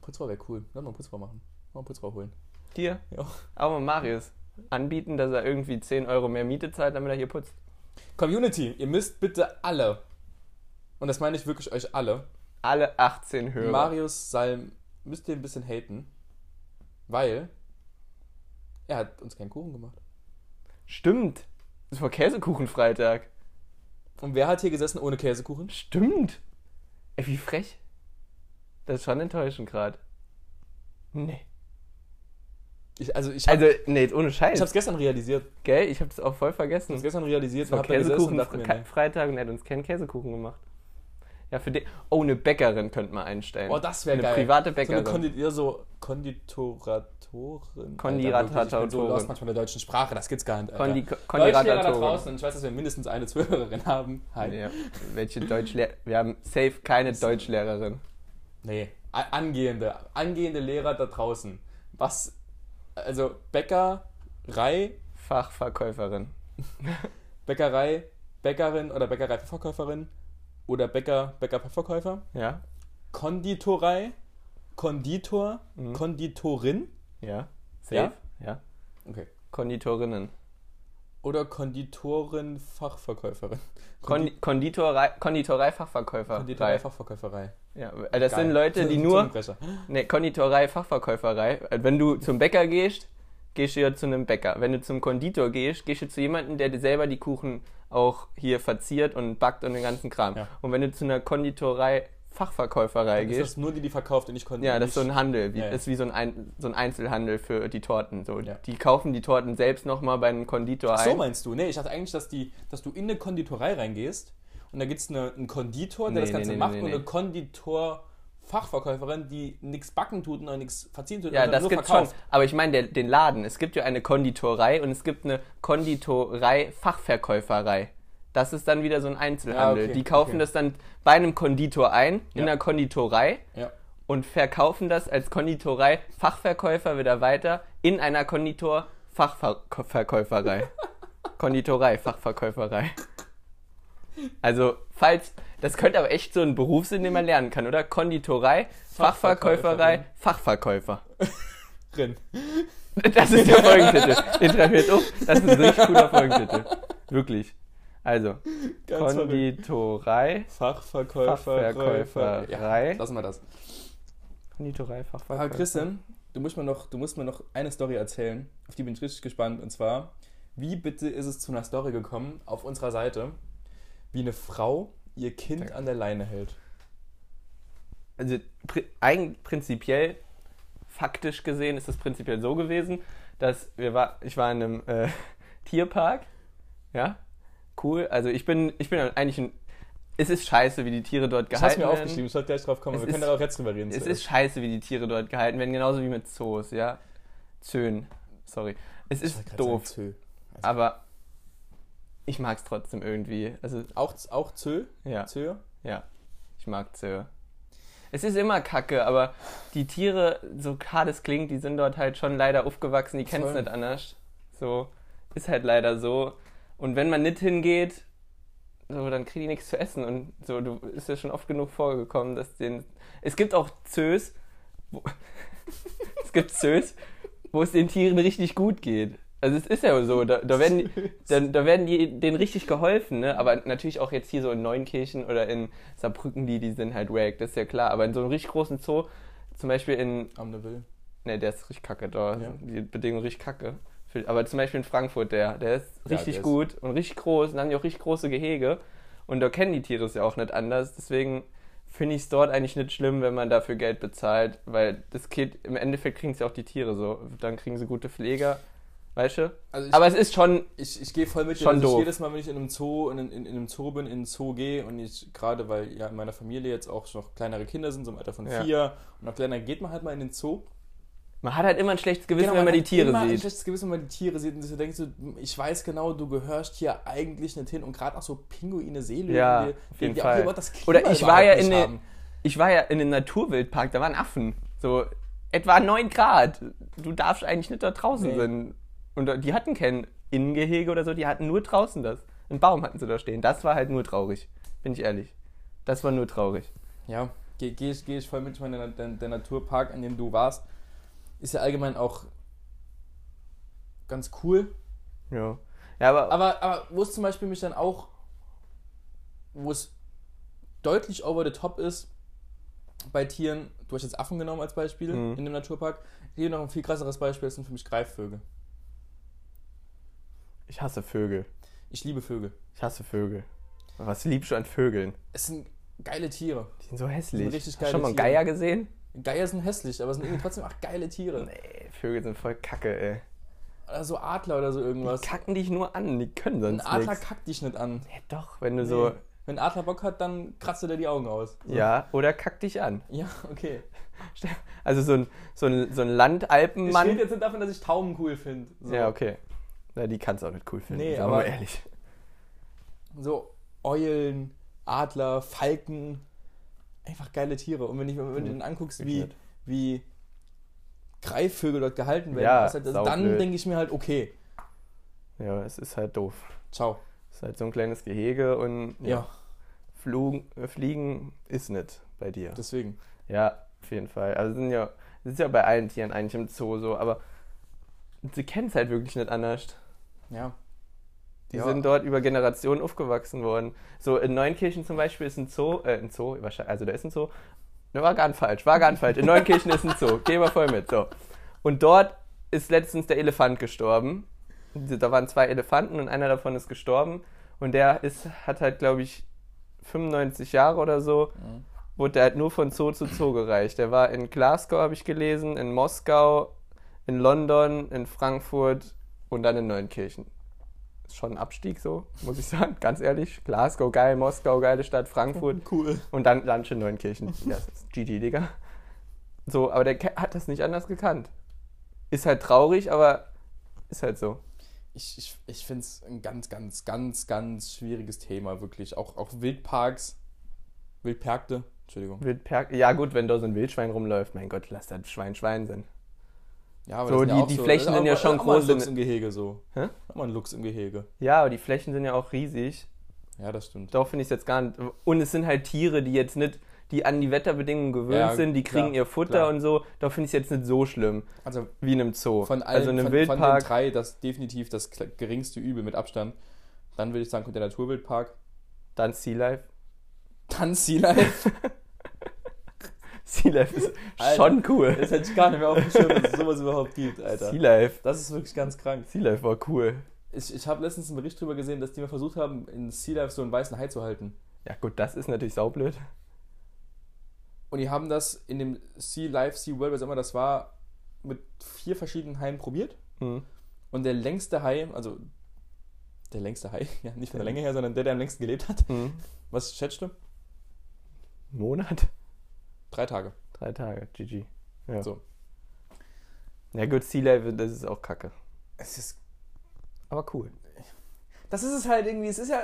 Putzfrau wäre cool. Lass mal eine Putzfrau machen. Mal eine Putzfrau holen. Dir? Ja. Aber Marius. anbieten, dass er irgendwie 10 Euro mehr Miete zahlt, damit er hier putzt. Community, ihr müsst bitte alle, und das meine ich wirklich euch alle, Alle 18 Hörer. Marius Salm müsst ihr ein bisschen haten, weil er hat uns keinen Kuchen gemacht. Stimmt. Das war Käsekuchenfreitag. Und wer hat hier gesessen ohne Käsekuchen? Stimmt. Ey, wie frech. Das ist schon enttäuschend gerade. Nee. Ich, also ich, hab, Also, nee, ohne Scheiß. ich hab's gestern realisiert. Gell? Ich hab's auch voll Ich vergessen. hab's gestern realisiert Es war Käsekuchen. Freitag und er hat uns keinen Käsekuchen gemacht. Ja, für den. Oh, eine Bäckerin könnte man einstellen. Oh, das wäre eine geil. private So Bäckerin. eine Kondi ja, so Konditoratorin. Kondiratatorin. So lost manchmal in der deutschen Sprache, das gibt's gar nicht. Kondi Deutschlehrer da Kondiratatorin. draußen, ich weiß, dass wir mindestens eine Zuhörerin haben. Hi. Ja, welche Deutschlehrer? Wir haben safe keine Deutschlehrerin. Nee, angehende, angehende Lehrer da draußen. Was, also Bäckerei, Fachverkäuferin. Bäckerei, Bäckerin oder Bäckerei-Verkäuferin oder Bäcker, Bäcker-Verkäufer, Ja? Konditorei, Konditor, Mhm. Konditorin, Ja? Safe? Ja? Ja. okay, Konditorinnen. oder Konditorin, Fachverkäuferin. Kondi Konditorei, Konditorei Fachverkäufer. Konditorei, Fachverkäuferei. Ja, das Geil. sind Leute, die nur. Zungenbrecher. Ne, Konditorei Fachverkäuferei. Äh, Wenn du zum Bäcker gehst, gehst du ja zu einem Bäcker. Wenn du zum Konditor gehst, gehst du zu jemandem, der dir selber die Kuchen auch hier verziert und backt und den ganzen Kram. Ja. Und wenn du zu einer Konditorei Fachverkäuferei Ist gehst, das nur die, die verkauft und ich konnte ja, das ist so ein Handel, wie, Ja, ja. das ist wie so ein, ein, so ein Einzelhandel für die Torten. So. Ja. Die kaufen die Torten selbst nochmal bei einem Konditor Ach so ein. meinst du? Nee, ich dachte eigentlich, dass, die, dass du in eine Konditorei reingehst und da gibt es eine, einen Konditor, der Nee, das Ganze nee, macht nee, und nee. eine Konditor-Fachverkäuferin, die nichts backen tut und nichts verziehen tut, Ja, das nur gibt's schon. Aber ich meine der- den Laden. Es gibt ja eine Konditorei und es gibt eine Konditorei-Fachverkäuferei. Das ist dann wieder so ein Einzelhandel. Ja, okay, die kaufen okay. das dann bei einem Konditor ein, in einer Konditorei Ja. und verkaufen das als Konditorei-Fachverkäufer wieder weiter in einer Konditor-Fachverkäuferei. Konditorei-Fachverkäuferei. Also, falls, das könnte aber echt so ein Beruf sein, den man lernen kann, oder? Konditorei, Fachverkäuferei, Fachverkäufer. Drin. Das ist der Folgentitel. Den schreibe ich jetzt auf. Das ist ein richtig cooler Folgentitel. Wirklich. Also, Ganz. Konditorei, Fachverkäufer, Fachverkäuferei. Ja, lassen wir das. Konditorei, Aber Fachverkäufer. Christian, du musst, mir noch, du musst mir noch eine Story erzählen, auf die bin ich richtig gespannt. Und zwar, wie bitte ist es zu einer Story gekommen auf unserer Seite, wie eine Frau ihr Kind Danke. an der Leine hält? Also, eigentlich prinzipiell, faktisch gesehen, ist es prinzipiell so gewesen, dass wir war, ich war in einem äh, Tierpark. Ja, cool. Also, ich bin, ich bin eigentlich ein. Es ist scheiße, wie die Tiere dort Ich hab's gehalten mir werden. aufgeschrieben, ich sollte gleich drauf kommen. Es Wir können ist- da auch jetzt drüber reden. Es ist scheiße, wie die Tiere dort gehalten werden, genauso wie mit Zoos, ja. Zöen, sorry. Es ist doof, sagen, Zö. aber ich mag es trotzdem irgendwie. Also, Auch, auch Zö? ja, Zö? ja, ich mag Zöe. Es ist immer kacke, aber die Tiere, so hart es klingt, die sind dort halt schon leider aufgewachsen, die kennen es nicht anders. So, ist halt leider so. Und wenn man nicht hingeht, so, dann kriegen die nichts zu essen. Und so, du ist ja schon oft genug vorgekommen, dass den. Es gibt auch Zös, wo, es gibt Zös, wo es den Tieren richtig gut geht. Also es ist ja so, da, da werden, die- da, da werden die, denen richtig geholfen, ne? Aber natürlich auch jetzt hier so in Neunkirchen oder in Saarbrücken, die, die sind halt wack, das ist ja klar. Aber in so einem richtig großen Zoo, zum Beispiel in, Am Neville. ne, der ist richtig kacke da, Ja. die Bedingungen richtig kacke. Aber zum Beispiel in Frankfurt, der, der ist Ja, richtig der ist- gut und richtig groß und dann haben die auch richtig große Gehege. Und da kennen die Tiere es ja auch nicht anders. Deswegen finde ich es dort eigentlich nicht schlimm, wenn man dafür Geld bezahlt, weil das geht, im Endeffekt kriegen es ja auch die Tiere so. Dann kriegen sie gute Pfleger, weißt du? Also ich, Aber es ist schon, ich, ich gehe voll mit dir. Schon also ich doof. jedes Mal, wenn ich in einem Zoo, in, in, in einem Zoo bin, in einen Zoo gehe und ich, gerade weil ja in meiner Familie jetzt auch noch kleinere Kinder sind, so im Alter von Ja. vier und noch kleiner, geht man halt mal in den Zoo. man hat halt immer ein schlechtes Gewissen, Genau, wenn man die hat Tiere immer ein sieht. schlechtes Gewissen, wenn man die Tiere sieht und so denkt, so, ich weiß genau, du gehörst hier eigentlich nicht hin und gerade auch so Pinguine, Seelöwen, Ja, die, auf jeden die, Fall. Überhaupt das Klima Oder ich war ja in den- haben. Ich war ja in einem Naturwildpark, da waren Affen. So etwa 9 Grad. Du darfst eigentlich nicht da draußen Nee. sein. Und die hatten kein Innengehege oder so, die hatten nur draußen das. Ein Baum hatten sie da stehen. Das war halt nur traurig. Bin ich ehrlich. Das war nur traurig. Ja, gehe geh ich, geh ich voll mit. Ich meine, der, der, der Naturpark, an dem du warst, ist ja allgemein auch ganz cool. Ja. Ja, aber, Aber, aber wo es zum Beispiel mich dann auch, wo es deutlich over the top ist, bei Tieren, du hast jetzt Affen genommen als Beispiel Mhm. in dem Naturpark. Hier noch ein viel krasseres Beispiel das sind für mich Greifvögel. Ich hasse Vögel. Ich liebe Vögel. Ich hasse Vögel. Was liebst du an Vögeln? Es sind geile Tiere. Die sind so hässlich. Sind richtig Hast du geile schon mal einen. Geier gesehen? Geier sind hässlich, aber es sind irgendwie trotzdem auch geile Tiere. Nee, Vögel sind voll kacke, ey. Oder so Adler oder so irgendwas. Die kacken dich nur an, die können Ein sonst Adler nichts. kackt dich nicht an. Ja, doch, wenn du so. Nee. Wenn ein Adler Bock hat, dann kratzt er dir die Augen aus. So. Ja, oder kackt dich an. Ja, okay. Also so ein, so ein, so ein Ich Landalpenmann. rede jetzt nicht davon, dass ich Tauben cool finde. So. Ja, okay. Na, die kannst du auch nicht cool finden. Nee, aber- ehrlich. so Eulen, Adler, Falken, einfach geile Tiere. Und wenn, ich, wenn du dann anguckst, wie, wie Greifvögel dort gehalten werden, Ja, halt, dann saublöd. denke ich mir halt, okay, Ja, es ist halt doof. ciao. Es ist halt so ein kleines Gehege und Ja, ja, Flug, äh, Fliegen ist nicht bei dir. deswegen. Ja, auf jeden Fall. Also sind ja, das ist ja bei allen Tieren eigentlich im Zoo so, aber sie kennen es halt wirklich nicht anders. Ja. Die Ja. sind dort über Generationen aufgewachsen worden. So in Neunkirchen zum Beispiel ist ein Zoo, äh, ein Zoo, wahrscheinlich- also da ist ein Zoo. Ne, war ganz falsch, war ganz falsch. In Neunkirchen ist ein Zoo. Gehen wir voll mit. So. Und dort ist letztens der Elefant gestorben. Da waren zwei Elefanten und einer davon ist gestorben. Und der ist, hat halt, glaube ich, 95 Jahre oder so. Mhm. Wurde der halt nur von Zoo zu Zoo gereicht. Der war in Glasgow, habe ich gelesen, in Moskau, in London, in Frankfurt und dann in Neunkirchen. Ist schon ein Abstieg so, muss ich sagen, ganz ehrlich. Glasgow geil, Moskau geile Stadt, Frankfurt Cool. und dann Lunch in Neunkirchen. Ja, das ist GG, Digga. So, aber der hat das nicht anders gekannt. Ist halt traurig, aber ist halt so. Ich, ich, ich finde es ein ganz, ganz, ganz, ganz schwieriges Thema, wirklich. Auch, auch Wildparks, Wildperkte, Entschuldigung. Wildperk ja gut, wenn da so ein Wildschwein rumläuft, mein Gott, lass das Schwein Schwein sein. Ja, aber So, die- ja die so, Flächen ist sind ja schon groß Luchs in- im Gehege so. Hä? Mal ein Luchs im Gehege. Ja, aber die Flächen sind ja auch riesig. Ja, das stimmt. Doch finde ich es jetzt gar nicht. Und es sind halt Tiere, die jetzt nicht, die an die Wetterbedingungen gewöhnt Ja, sind, die kriegen klar, ihr Futter klar. und so. Da finde ich es jetzt nicht so schlimm Also wie in einem Zoo. von allen, also in einem von, von den Wildpark. drei, das definitiv das geringste Übel mit Abstand. Dann würde ich sagen, kommt der Naturwildpark. dann Sea Life. Dann Sea Life. Sea Life ist Alter, schon cool. Das hätte ich gar nicht mehr auf dem Schirm, dass es sowas überhaupt gibt, Alter. Sea Life. Das ist wirklich ganz krank. Sea Life war cool. Ich, ich habe letztens einen Bericht darüber gesehen, dass die mal versucht haben, in Sea Life so einen weißen Hai zu halten. Ja gut, das ist natürlich saublöd. Und die haben das in dem Sea Life, Sea World, was immer das war, mit vier verschiedenen Haien probiert. Hm. Und der längste Hai, also der längste Hai, ja, nicht von der Länge her, sondern der, der am längsten gelebt hat. Hm. Was schätzt du? Monat? Drei Tage. Drei Tage, GG. Ja. So. Ja gut, Sea Life, das ist auch kacke. Es ist, Aber cool. das ist es halt irgendwie, es ist ja,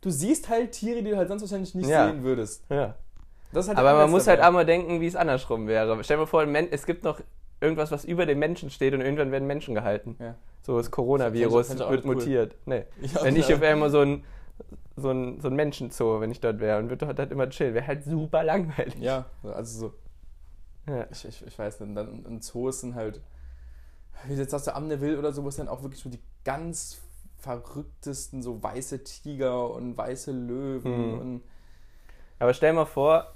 du siehst halt Tiere, die du halt sonst wahrscheinlich nicht Ja. sehen würdest. Ja. Das halt Aber man muss halt dabei. auch mal denken, wie es andersrum wäre. Stell dir mal vor, es gibt noch irgendwas, was über dem Menschen steht und irgendwann werden Menschen gehalten. Ja. So das Coronavirus auch wird cool. mutiert. Nee. Ja, wenn ich auf einmal so ein, so ein, so ein Menschenzoo, wenn ich dort wäre und würde dort halt immer chillen, wäre halt super langweilig. Ja, also so, Ja. ich, ich, ich weiß nicht, dann in Zoos sind halt, wie du jetzt sagst, der Amneville oder so, wo es dann auch wirklich so die ganz verrücktesten, so weiße Tiger und weiße Löwen Mhm. und Aber stell mal vor,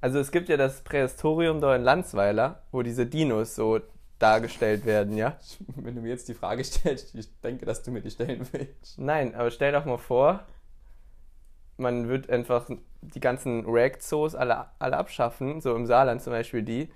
also es gibt ja das Prähistorium da in Landsweiler, wo diese Dinos so dargestellt werden, ja? wenn du mir jetzt die Frage stellst, ich denke, dass du mir die stellen willst. Nein, aber stell doch mal vor, man wird einfach die ganzen Rag-Zoos alle, alle abschaffen, so im Saarland zum Beispiel die,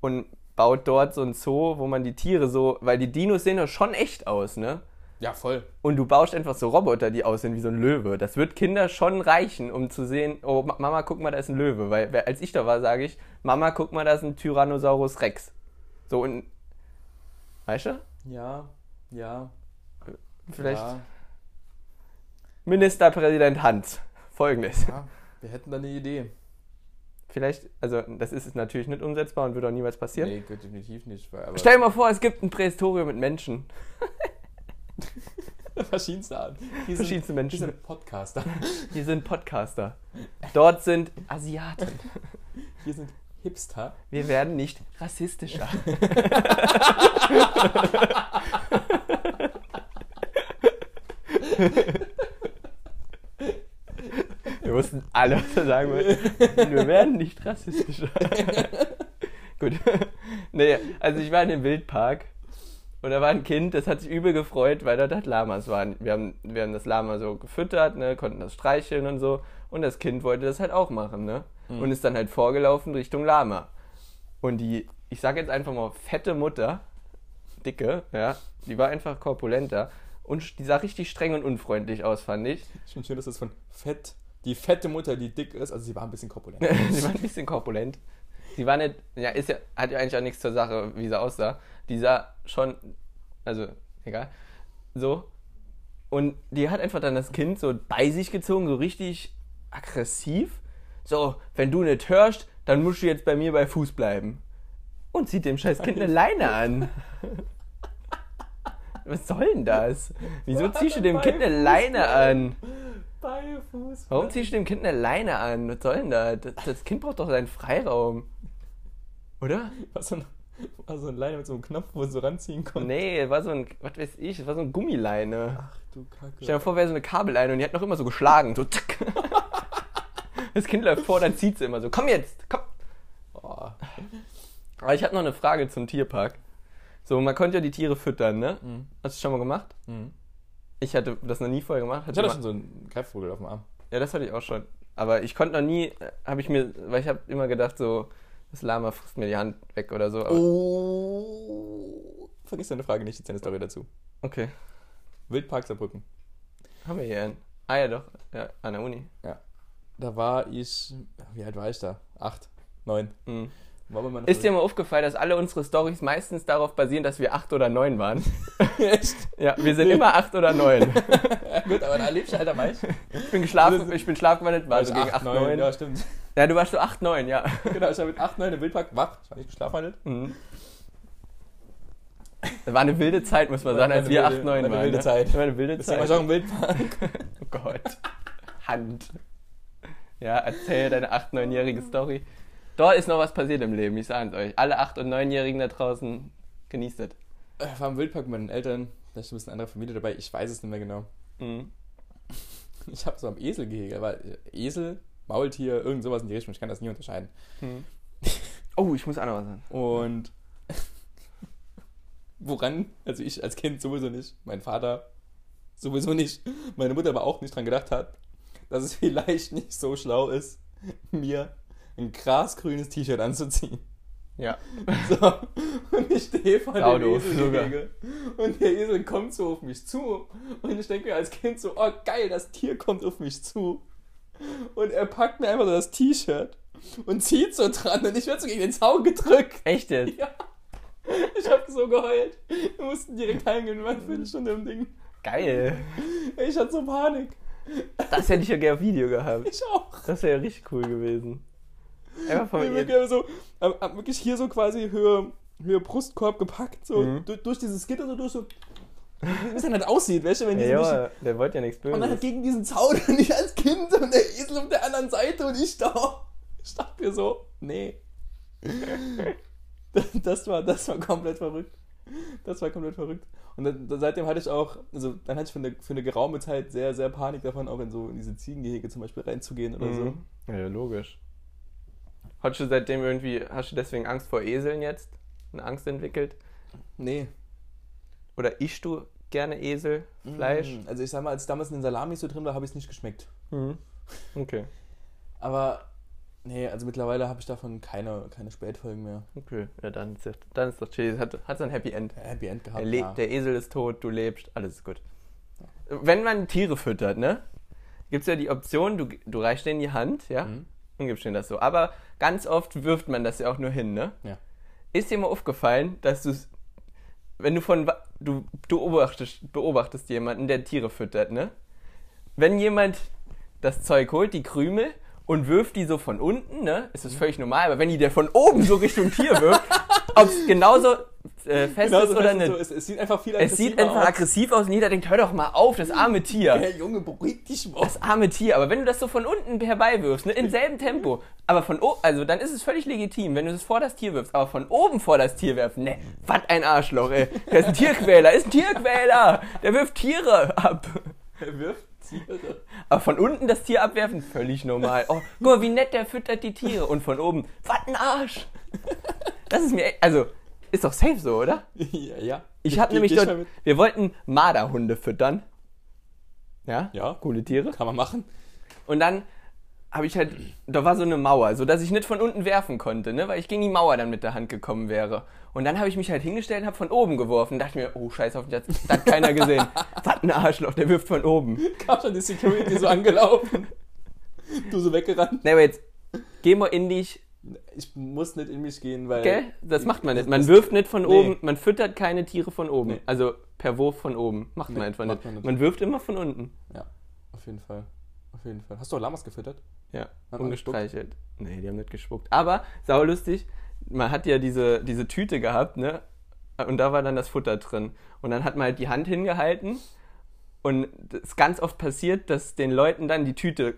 und baut dort so ein Zoo, wo man die Tiere so, weil die Dinos sehen doch schon echt aus, ne? Ja, voll. Und du baust einfach so Roboter, die aussehen wie so ein Löwe. Das wird Kinder schon reichen, um zu sehen, oh Ma- Mama, guck mal, da ist ein Löwe. Weil als ich da war, sage ich, Mama, guck mal, da ist ein Tyrannosaurus Rex. So und, weißt du? Ja, ja. Vielleicht Ja, Ministerpräsident Hans. Folgendes. ja, wir hätten da eine Idee. Vielleicht, also das ist natürlich nicht umsetzbar und wird auch niemals passieren. Nee, definitiv nicht. Weil, Stell dir mal vor, es gibt ein Prähistorium mit Menschen. verschiedenste Art. Hier Verschiedenste sind, Menschen. Hier sind Podcaster. Hier sind Podcaster. Dort sind Asiaten. Hier sind Hipster. Wir werden nicht rassistischer. Wir wussten alle, was er sagen wollte. Wir werden nicht rassistisch. Gut. Nee, also ich war in dem Wildpark und da war ein Kind, das hat sich übel gefreut, weil dort halt Lamas waren. Wir haben, wir haben das Lama so gefüttert, ne, konnten das streicheln und so. Und das Kind wollte das halt auch machen, ne? Mhm. Und ist dann halt vorgelaufen Richtung Lama. Und die, ich sag jetzt einfach mal, fette Mutter, dicke, ja, die war einfach korpulenter. Und die sah richtig streng und unfreundlich aus, fand ich. Ich finde schön, dass das von fett, die fette Mutter, die dick ist, also sie war ein bisschen korpulent. sie war ein bisschen korpulent. Sie war nicht, ja, ist ja, hat ja eigentlich auch nichts zur Sache, wie sie aussah. Die sah schon, also, egal, so. Und die hat einfach dann das Kind so bei sich gezogen, so richtig aggressiv. So, wenn du nicht hörst, dann musst du jetzt bei mir bei Fuß bleiben. Und zieht dem scheiß Kind eine Leine an. Was soll denn das? Wieso ziehst du dem Kind eine Leine an? Bei Fuß. Warum ziehst du dem Kind eine Leine an? Was soll denn das? Das, das Kind braucht doch seinen Freiraum. Oder? Was so ein, war so ein Leine mit so einem Knopf, wo es so ranziehen konnte. Nee, war so ein, was weiß ich, das war so eine Gummileine. Ach du Kacke. Stell dir vor, wäre so eine Kabelleine und die hat noch immer so geschlagen. So zack. Das Kind läuft vor, dann zieht sie immer so. Komm jetzt, komm. Oh. Aber ich habe noch eine Frage zum Tierpark. So, man konnte ja die Tiere füttern, ne? Mhm. Hast du schon mal gemacht? Mhm. Ich hatte das noch nie vorher gemacht. Ich hatte schon so einen Greifvogel auf dem Arm. Ja, das hatte ich auch schon. Aber ich konnte noch nie, habe ich mir, weil ich habe immer gedacht, so, das Lama frisst mir die Hand weg oder so. Oh. Vergiss deine Frage nicht, jetzt eine Story dazu. Okay, Wildpark Saarbrücken. haben wir hier einen. Ah ja, doch, ja, an der Uni. Da war ich, wie alt war ich da? Acht, neun. Mhm. War Ist dir mal aufgefallen, dass alle unsere Stories meistens darauf basieren, dass wir acht oder neun waren? Echt? Ja, wir sind immer acht oder neun. Gut, aber da lebst du halt dabei. Ich bin geschlafen, ich bin schlafgewandelt, war also War gegen acht, neun. Ja, stimmt. Ja, du warst so acht, neun, ja. Genau, ich war mit 8, 9 im Wildpark wach. Ich war nicht geschlafen. Mhm. Das war eine wilde Zeit, muss man War sagen, als wir wilde- acht, neun war eine waren. wilde ne? Zeit. Das war eine wilde war Zeit. ich auch im Wildpark. Oh Gott. Hand. Ja, erzähl deine 8-, 9-jährige Story. Dort ist noch was passiert im Leben, ich sage es euch. Alle 8- und 9-Jährigen da draußen genießt es. Ich war im Wildpark mit meinen Eltern. Da ist ein bisschen andere Familie dabei. Ich weiß es nicht mehr genau. Mhm. Ich habe so am Esel gehegt. Aber Esel, Maultier, irgend sowas in die Richtung. Ich kann das nie unterscheiden. Mhm. Oh, ich muss auch noch was sagen. Und woran, also ich als Kind sowieso nicht, mein Vater sowieso nicht, meine Mutter aber auch nicht dran gedacht hat, dass es vielleicht nicht so schlau ist, mir ein grasgrünes T-Shirt anzuziehen. Ja. So, und ich stehe vor dem Saudoof, Eselgehege und der Esel kommt so auf mich zu und ich denke mir als Kind so, oh geil, das Tier kommt auf mich zu und er packt mir einfach so das T-Shirt und zieht so dran und ich werde so gegen den Zaun gedrückt. Echt jetzt? Ja. Ich habe so geheult. Wir mussten direkt heimgehen, wir waren eine Viertelstunde im Ding. Geil. Ich hatte so Panik. Das hätte ich ja gerne auf Video gehabt. Ich auch. Das wäre ja richtig cool gewesen. Einfach Wir ihr. wirklich so, wirklich hier so quasi Höhe, Höhe Brustkorb gepackt, so Mhm. durch, durch dieses Gitter so durch so. Wie es dann halt aussieht, weißt du, wenn die Ja, so der wollte ja nichts Und dann halt Böses. gegen diesen Zaun und ich als Kind und der Esel auf der anderen Seite und ich da. Ich dachte mir so, nee. Das war, das war komplett verrückt. Das war komplett verrückt. Und dann, dann seitdem hatte ich auch, also dann hatte ich für eine, für eine geraume Zeit sehr, sehr Panik davon, auch in so in diese Ziegengehege zum Beispiel reinzugehen oder so. Mhm. Ja, logisch. Hast du seitdem irgendwie, hast du deswegen Angst vor Eseln jetzt? Eine Angst entwickelt? Nee. Oder ischst du gerne Eselfleisch? Mm, Also ich sag mal, als damals in den Salamis so drin war, habe ich es nicht geschmeckt. Mhm. Okay. Aber nee, also mittlerweile habe ich davon keine, keine Spätfolgen mehr. Okay, ja, dann ist, dann ist das chill. Hat, hat so ein Happy End. Happy End gehabt. Der, Le ja. der Esel ist tot, du lebst, alles ist gut. Wenn man Tiere füttert, ne? Gibt es ja die Option, du, du reichst denen die Hand, ja? Mhm. Und gibst denen das so. Aber ganz oft wirft man das ja auch nur hin, ne? Ja. Ist dir mal aufgefallen, dass du wenn du von du du beobachtest, beobachtest jemanden, der Tiere füttert, ne? Wenn jemand das Zeug holt, die Krümel und wirft die so von unten, ne? Ist das völlig normal, aber wenn die der von oben so Richtung Tier wirft, ob es genauso äh, fest Genau ist oder nicht. so, es, es sieht einfach viel Es sieht aggressiver einfach aus. aggressiv aus und jeder denkt, hör doch mal auf, das arme Tier. Hey, Junge, beruhig dich mal. Das arme Tier. Aber wenn du das so von unten herbeiwirfst, ne, im selben Tempo, aber von oben, also dann ist es völlig legitim, wenn du es vor das Tier wirfst, aber von oben vor das Tier werfen, ne, was ein Arschloch, ey. Der ist ein Tierquäler, ist ein Tierquäler. Der wirft Tiere ab. Er wirft Tiere. Aber von unten das Tier abwerfen, völlig normal. Oh, guck mal, wie nett der füttert die Tiere. Und von oben, was ein Arsch. Das ist mir, echt- also, ist doch safe so, oder? ja, ja. Ich Geh- hab geh- nämlich dort, wir wollten Marderhunde füttern. Ja? Ja. Coole Tiere. Kann man machen. Und dann habe ich halt, da war so eine Mauer, so dass ich nicht von unten werfen konnte, ne, weil ich gegen die Mauer dann mit der Hand gekommen wäre. Und dann habe ich mich halt hingestellt und habe von oben geworfen. dachte mir, oh scheiße, hoffentlich hat das hat keiner gesehen. Was ein Arschloch, der wirft von oben. Kam schon die Security so angelaufen. Du so weggerannt. Ne, aber jetzt geh mal in dich, Ich muss nicht in mich gehen, weil. gell? Das macht man nicht. Man wirft nicht von nee. oben, man füttert keine Tiere von oben. Nee. Also per Wurf von oben. Macht Nee, man einfach nicht. man nicht. Man wirft immer von unten. Ja, auf jeden Fall. Auf jeden Fall. Hast du auch Lamas gefüttert? Ja, man ungestreichelt. Nee, die haben nicht gespuckt. Aber, saulustig, man hat ja diese, diese Tüte gehabt, ne? Und da war dann das Futter drin. Und dann hat man halt die Hand hingehalten. Und es ist ganz oft passiert, dass den Leuten dann die Tüte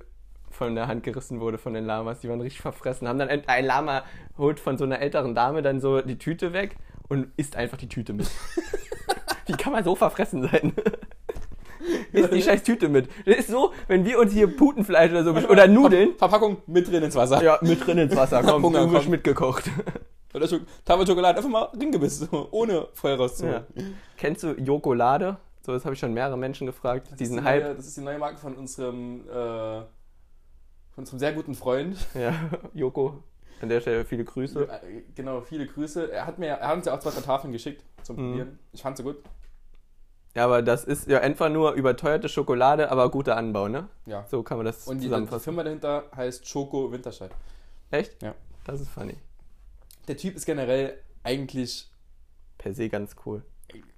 von der Hand gerissen wurde von den Lamas. Die waren richtig verfressen. Haben dann ein ein Lama holt von so einer älteren Dame dann so die Tüte weg und isst einfach die Tüte mit. Wie kann man so verfressen sein? Isst die scheiß Tüte mit. Das ist so, wenn wir uns hier Putenfleisch oder so oder Nudeln Verpackung mit drin ins Wasser. ja, mit drin ins Wasser. Komm, Hunger, komm. mitgekocht. Oder Tafel Schokolade einfach mal ringebissen, so, ohne Feuer rauszuholen. Ja. Kennst du Jokolade? So, das habe ich schon mehrere Menschen gefragt. Das ist Diesen die Hype. Neue, das ist die neue Marke von unserem, äh, unserem sehr guten Freund. Ja, Joko. An der Stelle viele Grüße. Äh, Genau, viele Grüße. Er hat, mir, er hat uns ja auch zwei Tafeln geschickt zum Mhm. Probieren. Ich fand sie gut. Ja, aber das ist ja einfach nur überteuerte Schokolade, aber guter Anbau, ne? Ja. So kann man das Und die, die zusammenfassen. Firma dahinter heißt Choco Winterscheid. Echt? Ja. Das ist funny. Der Typ ist generell eigentlich Per se ganz cool.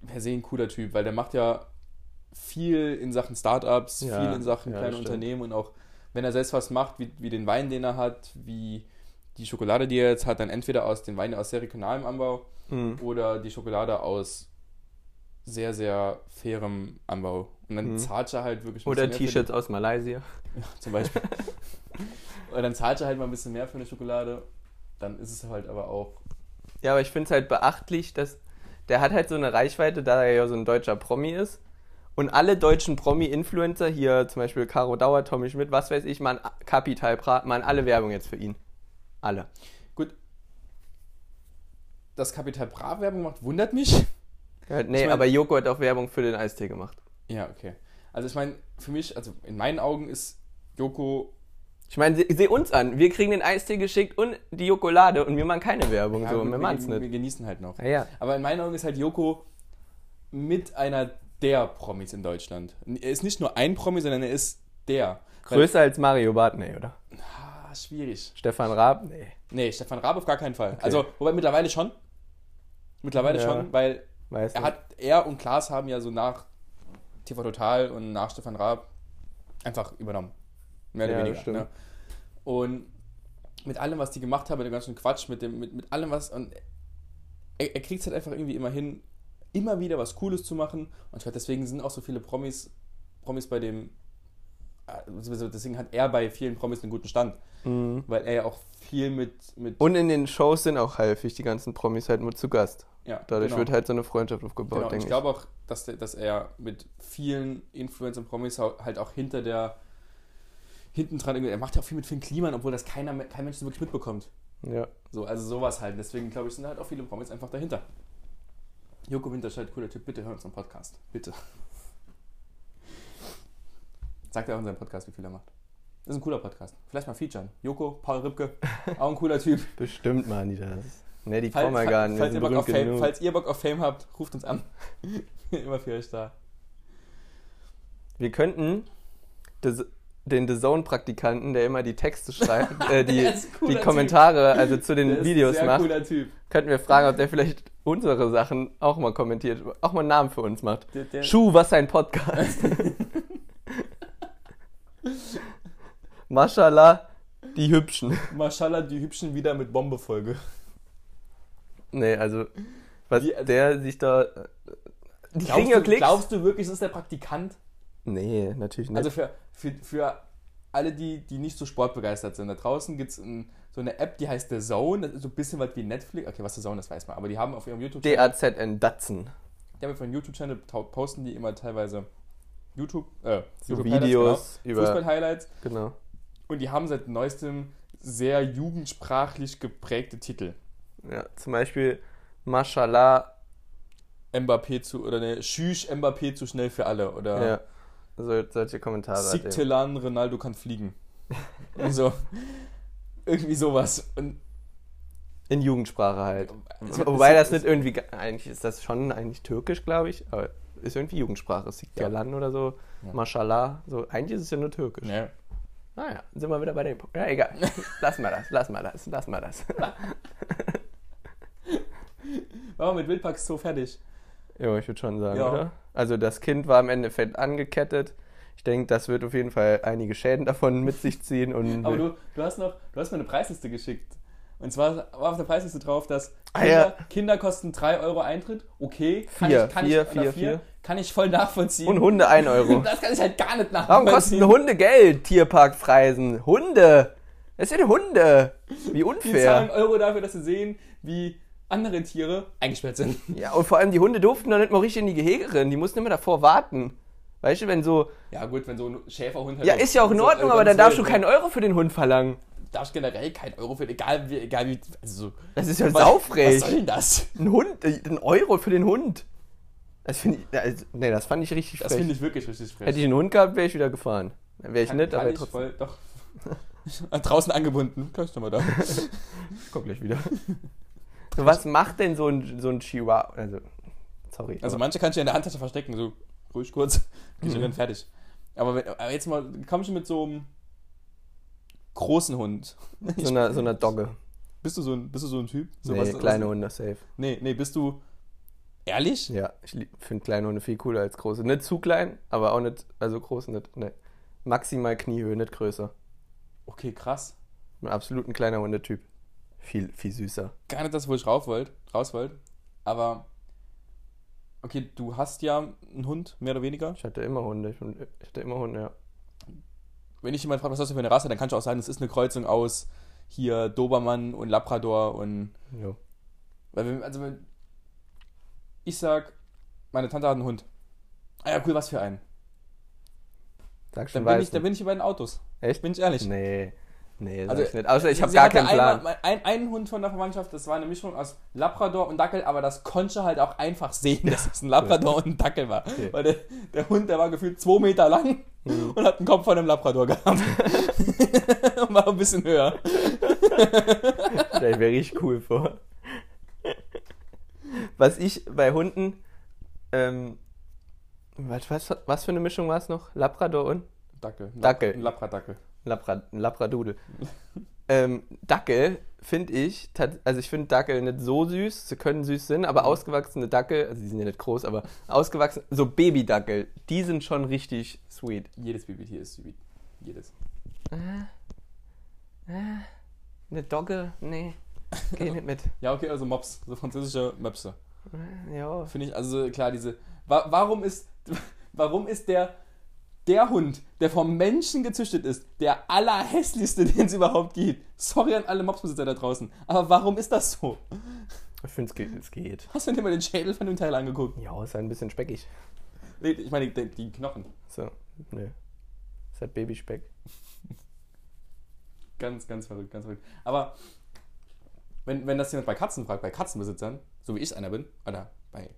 per se ein cooler Typ, weil der macht ja viel in Sachen Startups, Ja, viel in Sachen ja, kleine. Unternehmen und auch wenn er selbst was macht, wie, wie den Wein, den er hat, wie die Schokolade, die er jetzt hat, dann entweder aus den Weinen aus sehr regionalem Anbau Mhm. oder die Schokolade aus sehr, sehr fairem Anbau. Und dann Mhm. zahlt er halt wirklich Oder T-Shirts aus Malaysia. die- Zum Beispiel. und dann zahlt er halt mal ein bisschen mehr für eine Schokolade. Dann ist es halt aber auch. Ja, aber ich finde es halt beachtlich, dass der hat halt so eine Reichweite, da er ja so ein deutscher Promi ist. Und alle deutschen Promi-Influencer, hier zum Beispiel Caro Dauer, Tommy Schmidt, was weiß ich, machen Capital Bra, machen alle Werbung jetzt für ihn. Alle. Gut. Dass Capital Bra Werbung macht, wundert mich. Ja, nee, Ich mein- aber Joko hat auch Werbung für den Eistee gemacht. Ja, okay. Also ich meine, für mich, also in meinen Augen ist Joko. Ich meine, seh, seh uns an. Wir kriegen den Eistee geschickt und die Jokolade und wir machen keine Werbung. Ja, so, wir, wir wir, wir genießen halt noch. Ja, ja. Aber in meinen Augen ist halt Joko mit einer der Promis in Deutschland. Er ist nicht nur ein Promi, sondern er ist der. Größer als Mario Barth, nee, oder? Ah, schwierig. Stefan Raab, nee. Nee, Stefan Raab auf gar keinen Fall. Also, wobei mittlerweile schon. Mittlerweile Ja. schon, weil Weiß er nicht. hat, er und Klaas haben ja so nach TV Total und nach Stefan Raab einfach übernommen. Mehr oder Ja, weniger. stimmt. Ne? Und mit allem, was die gemacht haben, mit dem ganzen Quatsch, mit, dem, mit, mit allem, was. Und er, er kriegt es halt einfach irgendwie immer hin, immer wieder was Cooles zu machen. Und ich glaube, deswegen sind auch so viele Promis, Promis bei dem. äh, Deswegen hat er bei vielen Promis einen guten Stand. Mhm. Weil er ja auch viel mit. mit Und in den Shows sind auch häufig die ganzen Promis halt nur zu Gast. ja, Dadurch genau. wird halt so eine Freundschaft aufgebaut, Genau, denke ich glaube auch, dass, der, dass er mit vielen Influencern und Promis halt auch hinter der hinten dran, er macht ja auch viel mit Finn Kliman, obwohl das keiner, kein Mensch so wirklich mitbekommt. ich. Ja. So, also sowas halt. Deswegen glaube ich, sind halt auch viele Promis einfach dahinter. Joko Winterscheid, cooler Typ, bitte hör unseren Podcast. Bitte. Sagt er auch in seinem Podcast, wie viel er macht. Das ist ein cooler Podcast. Vielleicht mal featuren. Joko, Paul Ripke, auch ein cooler Typ. Bestimmt machen die das. Ne, die Falls, kommen ja gar nicht. Falls, sind ihr Bock auf berühmt Fame, falls ihr Bock auf Fame habt, ruft uns an. Immer für euch da. Wir könnten des, den The Zone-Praktikanten, der immer die Texte schreibt, äh, die, die Kommentare also zu den Der Videos macht, cooler Typ. könnten wir fragen, ob der vielleicht unsere Sachen auch mal kommentiert, auch mal einen Namen für uns macht. Der, der, Schuh, was ein Podcast. Maschallah, die Hübschen. Mashallah, die Hübschen wieder mit Bombefolge. Nee, also, was Wie, also- der sich da. äh, Die Glaubst du, Klicks. glaubst du wirklich, das ist der Praktikant? Nee, natürlich nicht. Also für, für, für alle, die, die nicht so sportbegeistert sind, da draußen gibt es so eine App, die heißt The Zone. Das ist so ein bisschen was wie Netflix. Okay, was The Zone ist, weiß man. Aber die haben auf ihrem YouTube-Channel, DAZN Datsen. die haben auf ihrem YouTube-Channel posten die immer teilweise YouTube, äh, So YouTube Videos genau. über. Fußball-Highlights. Genau. Und die haben seit neuestem sehr jugendsprachlich geprägte Titel. Ja, zum Beispiel Mashallah. Mbappé zu, oder ne, Schüch Mbappé zu schnell für alle. Oder Ja. So, solche Kommentare. Siktelan, Ronaldo kann fliegen. Und so. Irgendwie sowas. Und In Jugendsprache halt. wird- Wobei das nicht irgendwie, eigentlich ist das schon eigentlich türkisch, glaube ich, aber ist irgendwie Jugendsprache. Sikyalan oder so, Ja. Mashallah, so, eigentlich ist es ja nur türkisch. Ja. Naja, sind wir wieder bei dem Punkt. Ja, egal. Lass mal das, lass mal das, lass mal das. Wir mit Wildparks so fertig? Jo, ich würde schon sagen, Ja. oder? Also das Kind war im Endeffekt angekettet. Ich denke, das wird auf jeden Fall einige Schäden davon mit sich ziehen. Und Aber du, du hast noch, du hast mir eine Preisliste geschickt. Und zwar war auf der Preisliste drauf, dass Ah, Kinder, ja. Kinder kosten 3 Euro Eintritt. Okay, kann Vier, ich, kann vier, ich, vier, vier. Kann ich voll nachvollziehen. und Hunde 1 Euro. Das kann ich halt gar nicht Warum nachvollziehen. kosten Hunde Geld? Tierparkpreisen. Hunde. Das sind Hunde. Wie Die unfair. zahlen Euro dafür, dass sie sehen, wie andere Tiere eingesperrt sind. Ja, und vor allem die Hunde durften doch nicht mal richtig in die Gehege rennen. Die mussten immer davor warten. Weißt du, wenn so. Ja gut, wenn so ein Schäferhund halt Ja, ist ja auch in Ordnung, aber dann 12, darfst du ne? keinen Euro für den Hund verlangen. darfst generell keinen Euro für, egal wie, egal wie, also so. Das ist ja Was- saufrech. Was soll denn das? Ein Hund, äh, ein Euro für den Hund. Das finde ich. Also, nee, das fand ich richtig Das frech. finde ich wirklich richtig frech. Hätte ich einen Hund gehabt, wäre ich wieder gefahren. Dann wäre ich Kann- nicht, kann aber ich trotzdem. voll, doch. Draußen angebunden. Kannst du mal da. Komm gleich wieder. So, was macht denn so ein, so ein Chihuahua? Also, sorry. Also manche kannst du ja in der Handtasche verstecken, so ruhig kurz. Mhm. du dann fertig. Aber, wenn, aber jetzt mal, kommst du mit so einem großen Hund. so einer so eine Dogge. Bist du so ein, bist du so ein Typ? So nee, was- kleine was, Hunde, safe. Nee, nee, bist du ehrlich? Ja, ich finde kleine Hunde viel cooler als große. Nicht zu klein, aber auch nicht, also groß nicht. Nee. Maximal Kniehöhe, nicht größer. Okay, krass. Ein absolut ein kleiner Hundetyp. Viel, viel süßer. Gar nicht das, wo ich rauf wollt, raus wollte. Aber, okay, du hast ja einen Hund, mehr oder weniger. Ich hatte immer Hunde. Ich, hatte immer Hunde, ja. Wenn ich jemand fragt, was hast du für eine Rasse, dann kann ich auch sagen, es ist eine Kreuzung aus hier Dobermann und Labrador und Jo. Weil wenn, also wenn ich sag, meine Tante hat einen Hund. Ah ja, cool, was für einen. Sag schon Dann bin, ich, dann bin ich bei den Autos. Echt? Bin ich ehrlich. Nee. Nee, Also, ich nicht. Außer ich habe gar keinen Plan. Einmal, ein, einen Hund von der Verwandtschaft, das war eine Mischung aus Labrador und Dackel, aber das konnte halt auch einfach sehen, dass es ein Labrador und ein Dackel war. Okay. Weil der, der Hund, der war gefühlt zwei Meter lang Mhm. und hat einen Kopf von einem Labrador gehabt. und war ein bisschen höher. Stell mir richtig cool vor. Was ich bei Hunden, ähm, was, was, was für eine Mischung war es noch? Labrador und Dackel. Dackel. Labradackel. Labra, Labradudel. ähm, Dackel finde ich, also ich finde Dackel nicht so süß, sie können süß sein, aber ausgewachsene Dackel, also die sind ja nicht groß, aber ausgewachsene, so Babydackel, die sind schon richtig sweet. Jedes Babytier ist sweet. Jedes. Eine Dogge? Nee, geh nicht mit. Ja, okay, also Mops. So französische Möpse. Ja, Finde ich, also klar, diese. Wa warum ist. Warum ist der. Der Hund, der vom Menschen gezüchtet ist, der allerhässlichste, den es überhaupt gibt. Sorry an alle Mopsbesitzer da draußen. Aber warum ist das so? ich finde es geht, es geht. Hast du dir mal den Schädel von dem Teil angeguckt? Ja, ist ein bisschen speckig. Nee, ich meine, die, die Knochen. So, nö. Ist halt Babyspeck. Ganz, ganz verrückt, ganz verrückt. Aber wenn, wenn das jemand bei Katzen fragt, bei Katzenbesitzern, so wie ich einer bin, oder bei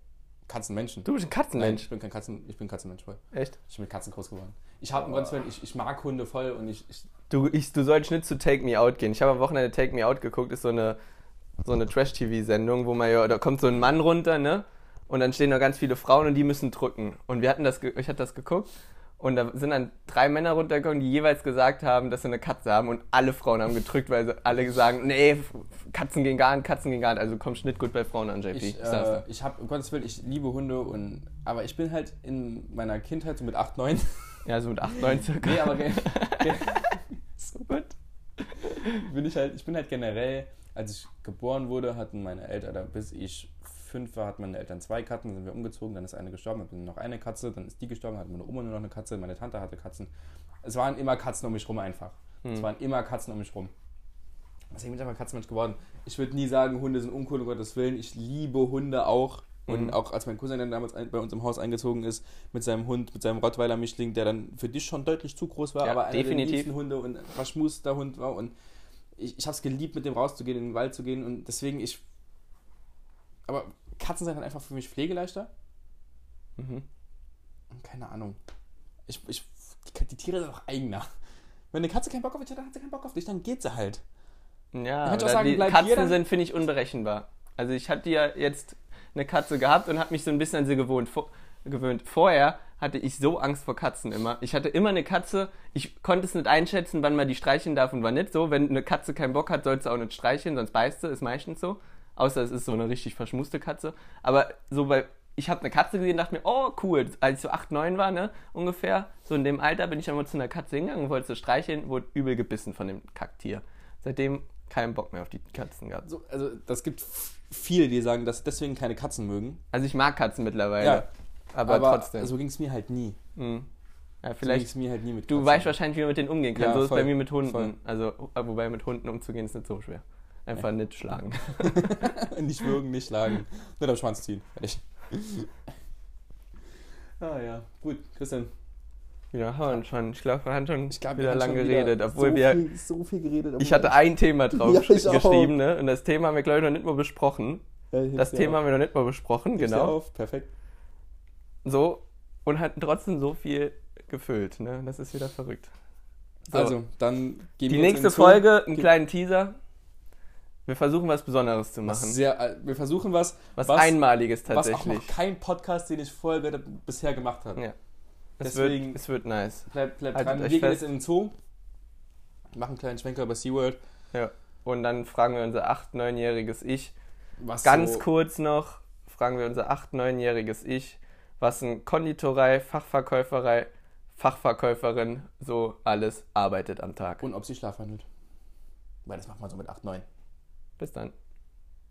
Katzenmenschen. Du bist ein Nein, Katzenmensch. ich bin kein Katzen, ich bin Katzenmensch voll. Echt? Ich bin mit Katzen groß geworden. Ich habe, Willen, ich, ich mag Hunde voll und ich, ich Du, ich, du sollst nicht zu Take Me Out gehen. Ich habe am Wochenende Take Me Out geguckt, ist so eine, so eine Trash-TV-Sendung, wo man ja, da kommt so ein Mann runter, ne? Und dann stehen da ganz viele Frauen und die müssen drücken. Und wir hatten das, ich hatte das geguckt und da sind dann drei Männer runtergekommen, die jeweils gesagt haben, dass sie eine Katze haben und alle Frauen haben gedrückt, weil sie alle sagen, nee, Katzen gehen gar nicht, Katzen gehen gar nicht. Also kommst nicht gut bei Frauen an, JP. Ich, äh, ich habe, um Gottes Willen, ich liebe Hunde und, aber ich bin halt in meiner Kindheit so mit 8, 9. dir. ja, so mit 8, 9 circa. nee, aber ge so gut. Bin ich halt, ich bin halt generell, als ich geboren wurde, hatten meine Eltern, bis ich fünf war, hatten meine Eltern zwei Katzen, dann sind wir umgezogen, dann ist eine gestorben, dann hatten noch eine Katze, dann ist die gestorben, hatten meine Oma nur noch eine Katze, meine Tante hatte Katzen. Es waren immer Katzen um mich rum einfach. Es waren immer Katzen um mich rum. Deswegen bin ich einfach Katzenmensch geworden. Ich würde nie sagen, Hunde sind uncool, um Gottes Willen. Ich liebe Hunde auch. Und Mhm. auch als mein Cousin dann damals bei uns im Haus eingezogen ist, mit seinem Hund, mit seinem Rottweiler-Mischling, der dann für dich schon deutlich zu groß war, Ja, aber einer definitiv. der liebsten Hunde und ein verschmuster Hund war. Und ich, ich habe es geliebt, mit dem rauszugehen, in den Wald zu gehen. Und deswegen, ich. Aber Katzen sind dann einfach für mich pflegeleichter. Mhm. Keine Ahnung. Ich, ich, die, Tiere sind auch eigener. Wenn eine Katze keinen Bock auf dich hat, dann hat sie keinen Bock auf dich, dann geht sie halt. Ja, aber sagen, die Katzen hier dann- sind, finde ich, unberechenbar. Also ich hatte ja jetzt eine Katze gehabt und habe mich so ein bisschen an sie gewohnt, vor, gewöhnt. Vorher hatte ich so Angst vor Katzen immer. Ich hatte immer eine Katze, ich konnte es nicht einschätzen, wann man die streicheln darf und wann nicht. So, wenn eine Katze keinen Bock hat, sollst du auch nicht streicheln, sonst beißt sie, ist meistens so. Außer es ist so eine richtig verschmuste Katze. Aber so bei, ich habe eine Katze gesehen und dachte mir, oh cool, als ich so 8, 9 war, ne, ungefähr, so in dem Alter bin ich einmal zu einer Katze hingegangen und wollte sie streicheln, wurde übel gebissen von dem Kacktier. Seitdem keinen Bock mehr auf die Katzen gehabt. So, also, das gibt viele, die sagen, dass deswegen keine Katzen mögen. Also ich mag Katzen mittlerweile. Ja, aber, Aber, trotzdem. so ging es mir halt nie. Hm. Ja, vielleicht. mir halt nie mit Du weißt wahrscheinlich, wie man mit denen umgehen kann. Ja, so ist es bei mir mit Hunden. voll. Also, wobei mit Hunden umzugehen ist nicht so schwer. Einfach nicht schlagen. nicht würgen, nicht schlagen. Nur am Schwanz ziehen. Fertig. ah ja, gut, Christian. Ja, haben wir schon. Ich glaube, wir haben schon Ich glaube, wieder haben lang schon geredet. obwohl so wir. Viel, so viel geredet. Ich hatte ein Thema drauf Ja, geschrieben, ne? Und das Thema haben wir, glaube ich, noch nicht mal besprochen. Ja, Das Thema auf. haben wir noch nicht mal besprochen, genau. Auf. Perfekt. So. Und hatten trotzdem so viel gefüllt, ne? Das ist wieder verrückt. So. Also, dann gehen Die wir nächste in den Folge, einen Ge- kleinen Teaser. Wir versuchen was Besonderes zu machen. sehr, äh, wir versuchen was, Was, was- Einmaliges was auch tatsächlich. noch kein Podcast, den ich vorher bisher gemacht habe. Ja. Es, Deswegen- wird, es wird nice. Bleibt, Haltet dran. Wir gehen jetzt in den Zoo, machen einen kleinen Schwenker über SeaWorld. Ja. Und dann fragen wir unser 8-, 9-jähriges Ich. Was Ganz so, kurz noch fragen wir unser 8-, 9-jähriges Ich, was ein Konditorei, Fachverkäuferei, Fachverkäuferin so alles arbeitet am Tag. Und ob sie schlafwandelt. Weil das macht man so mit 8, 9. Bis dann.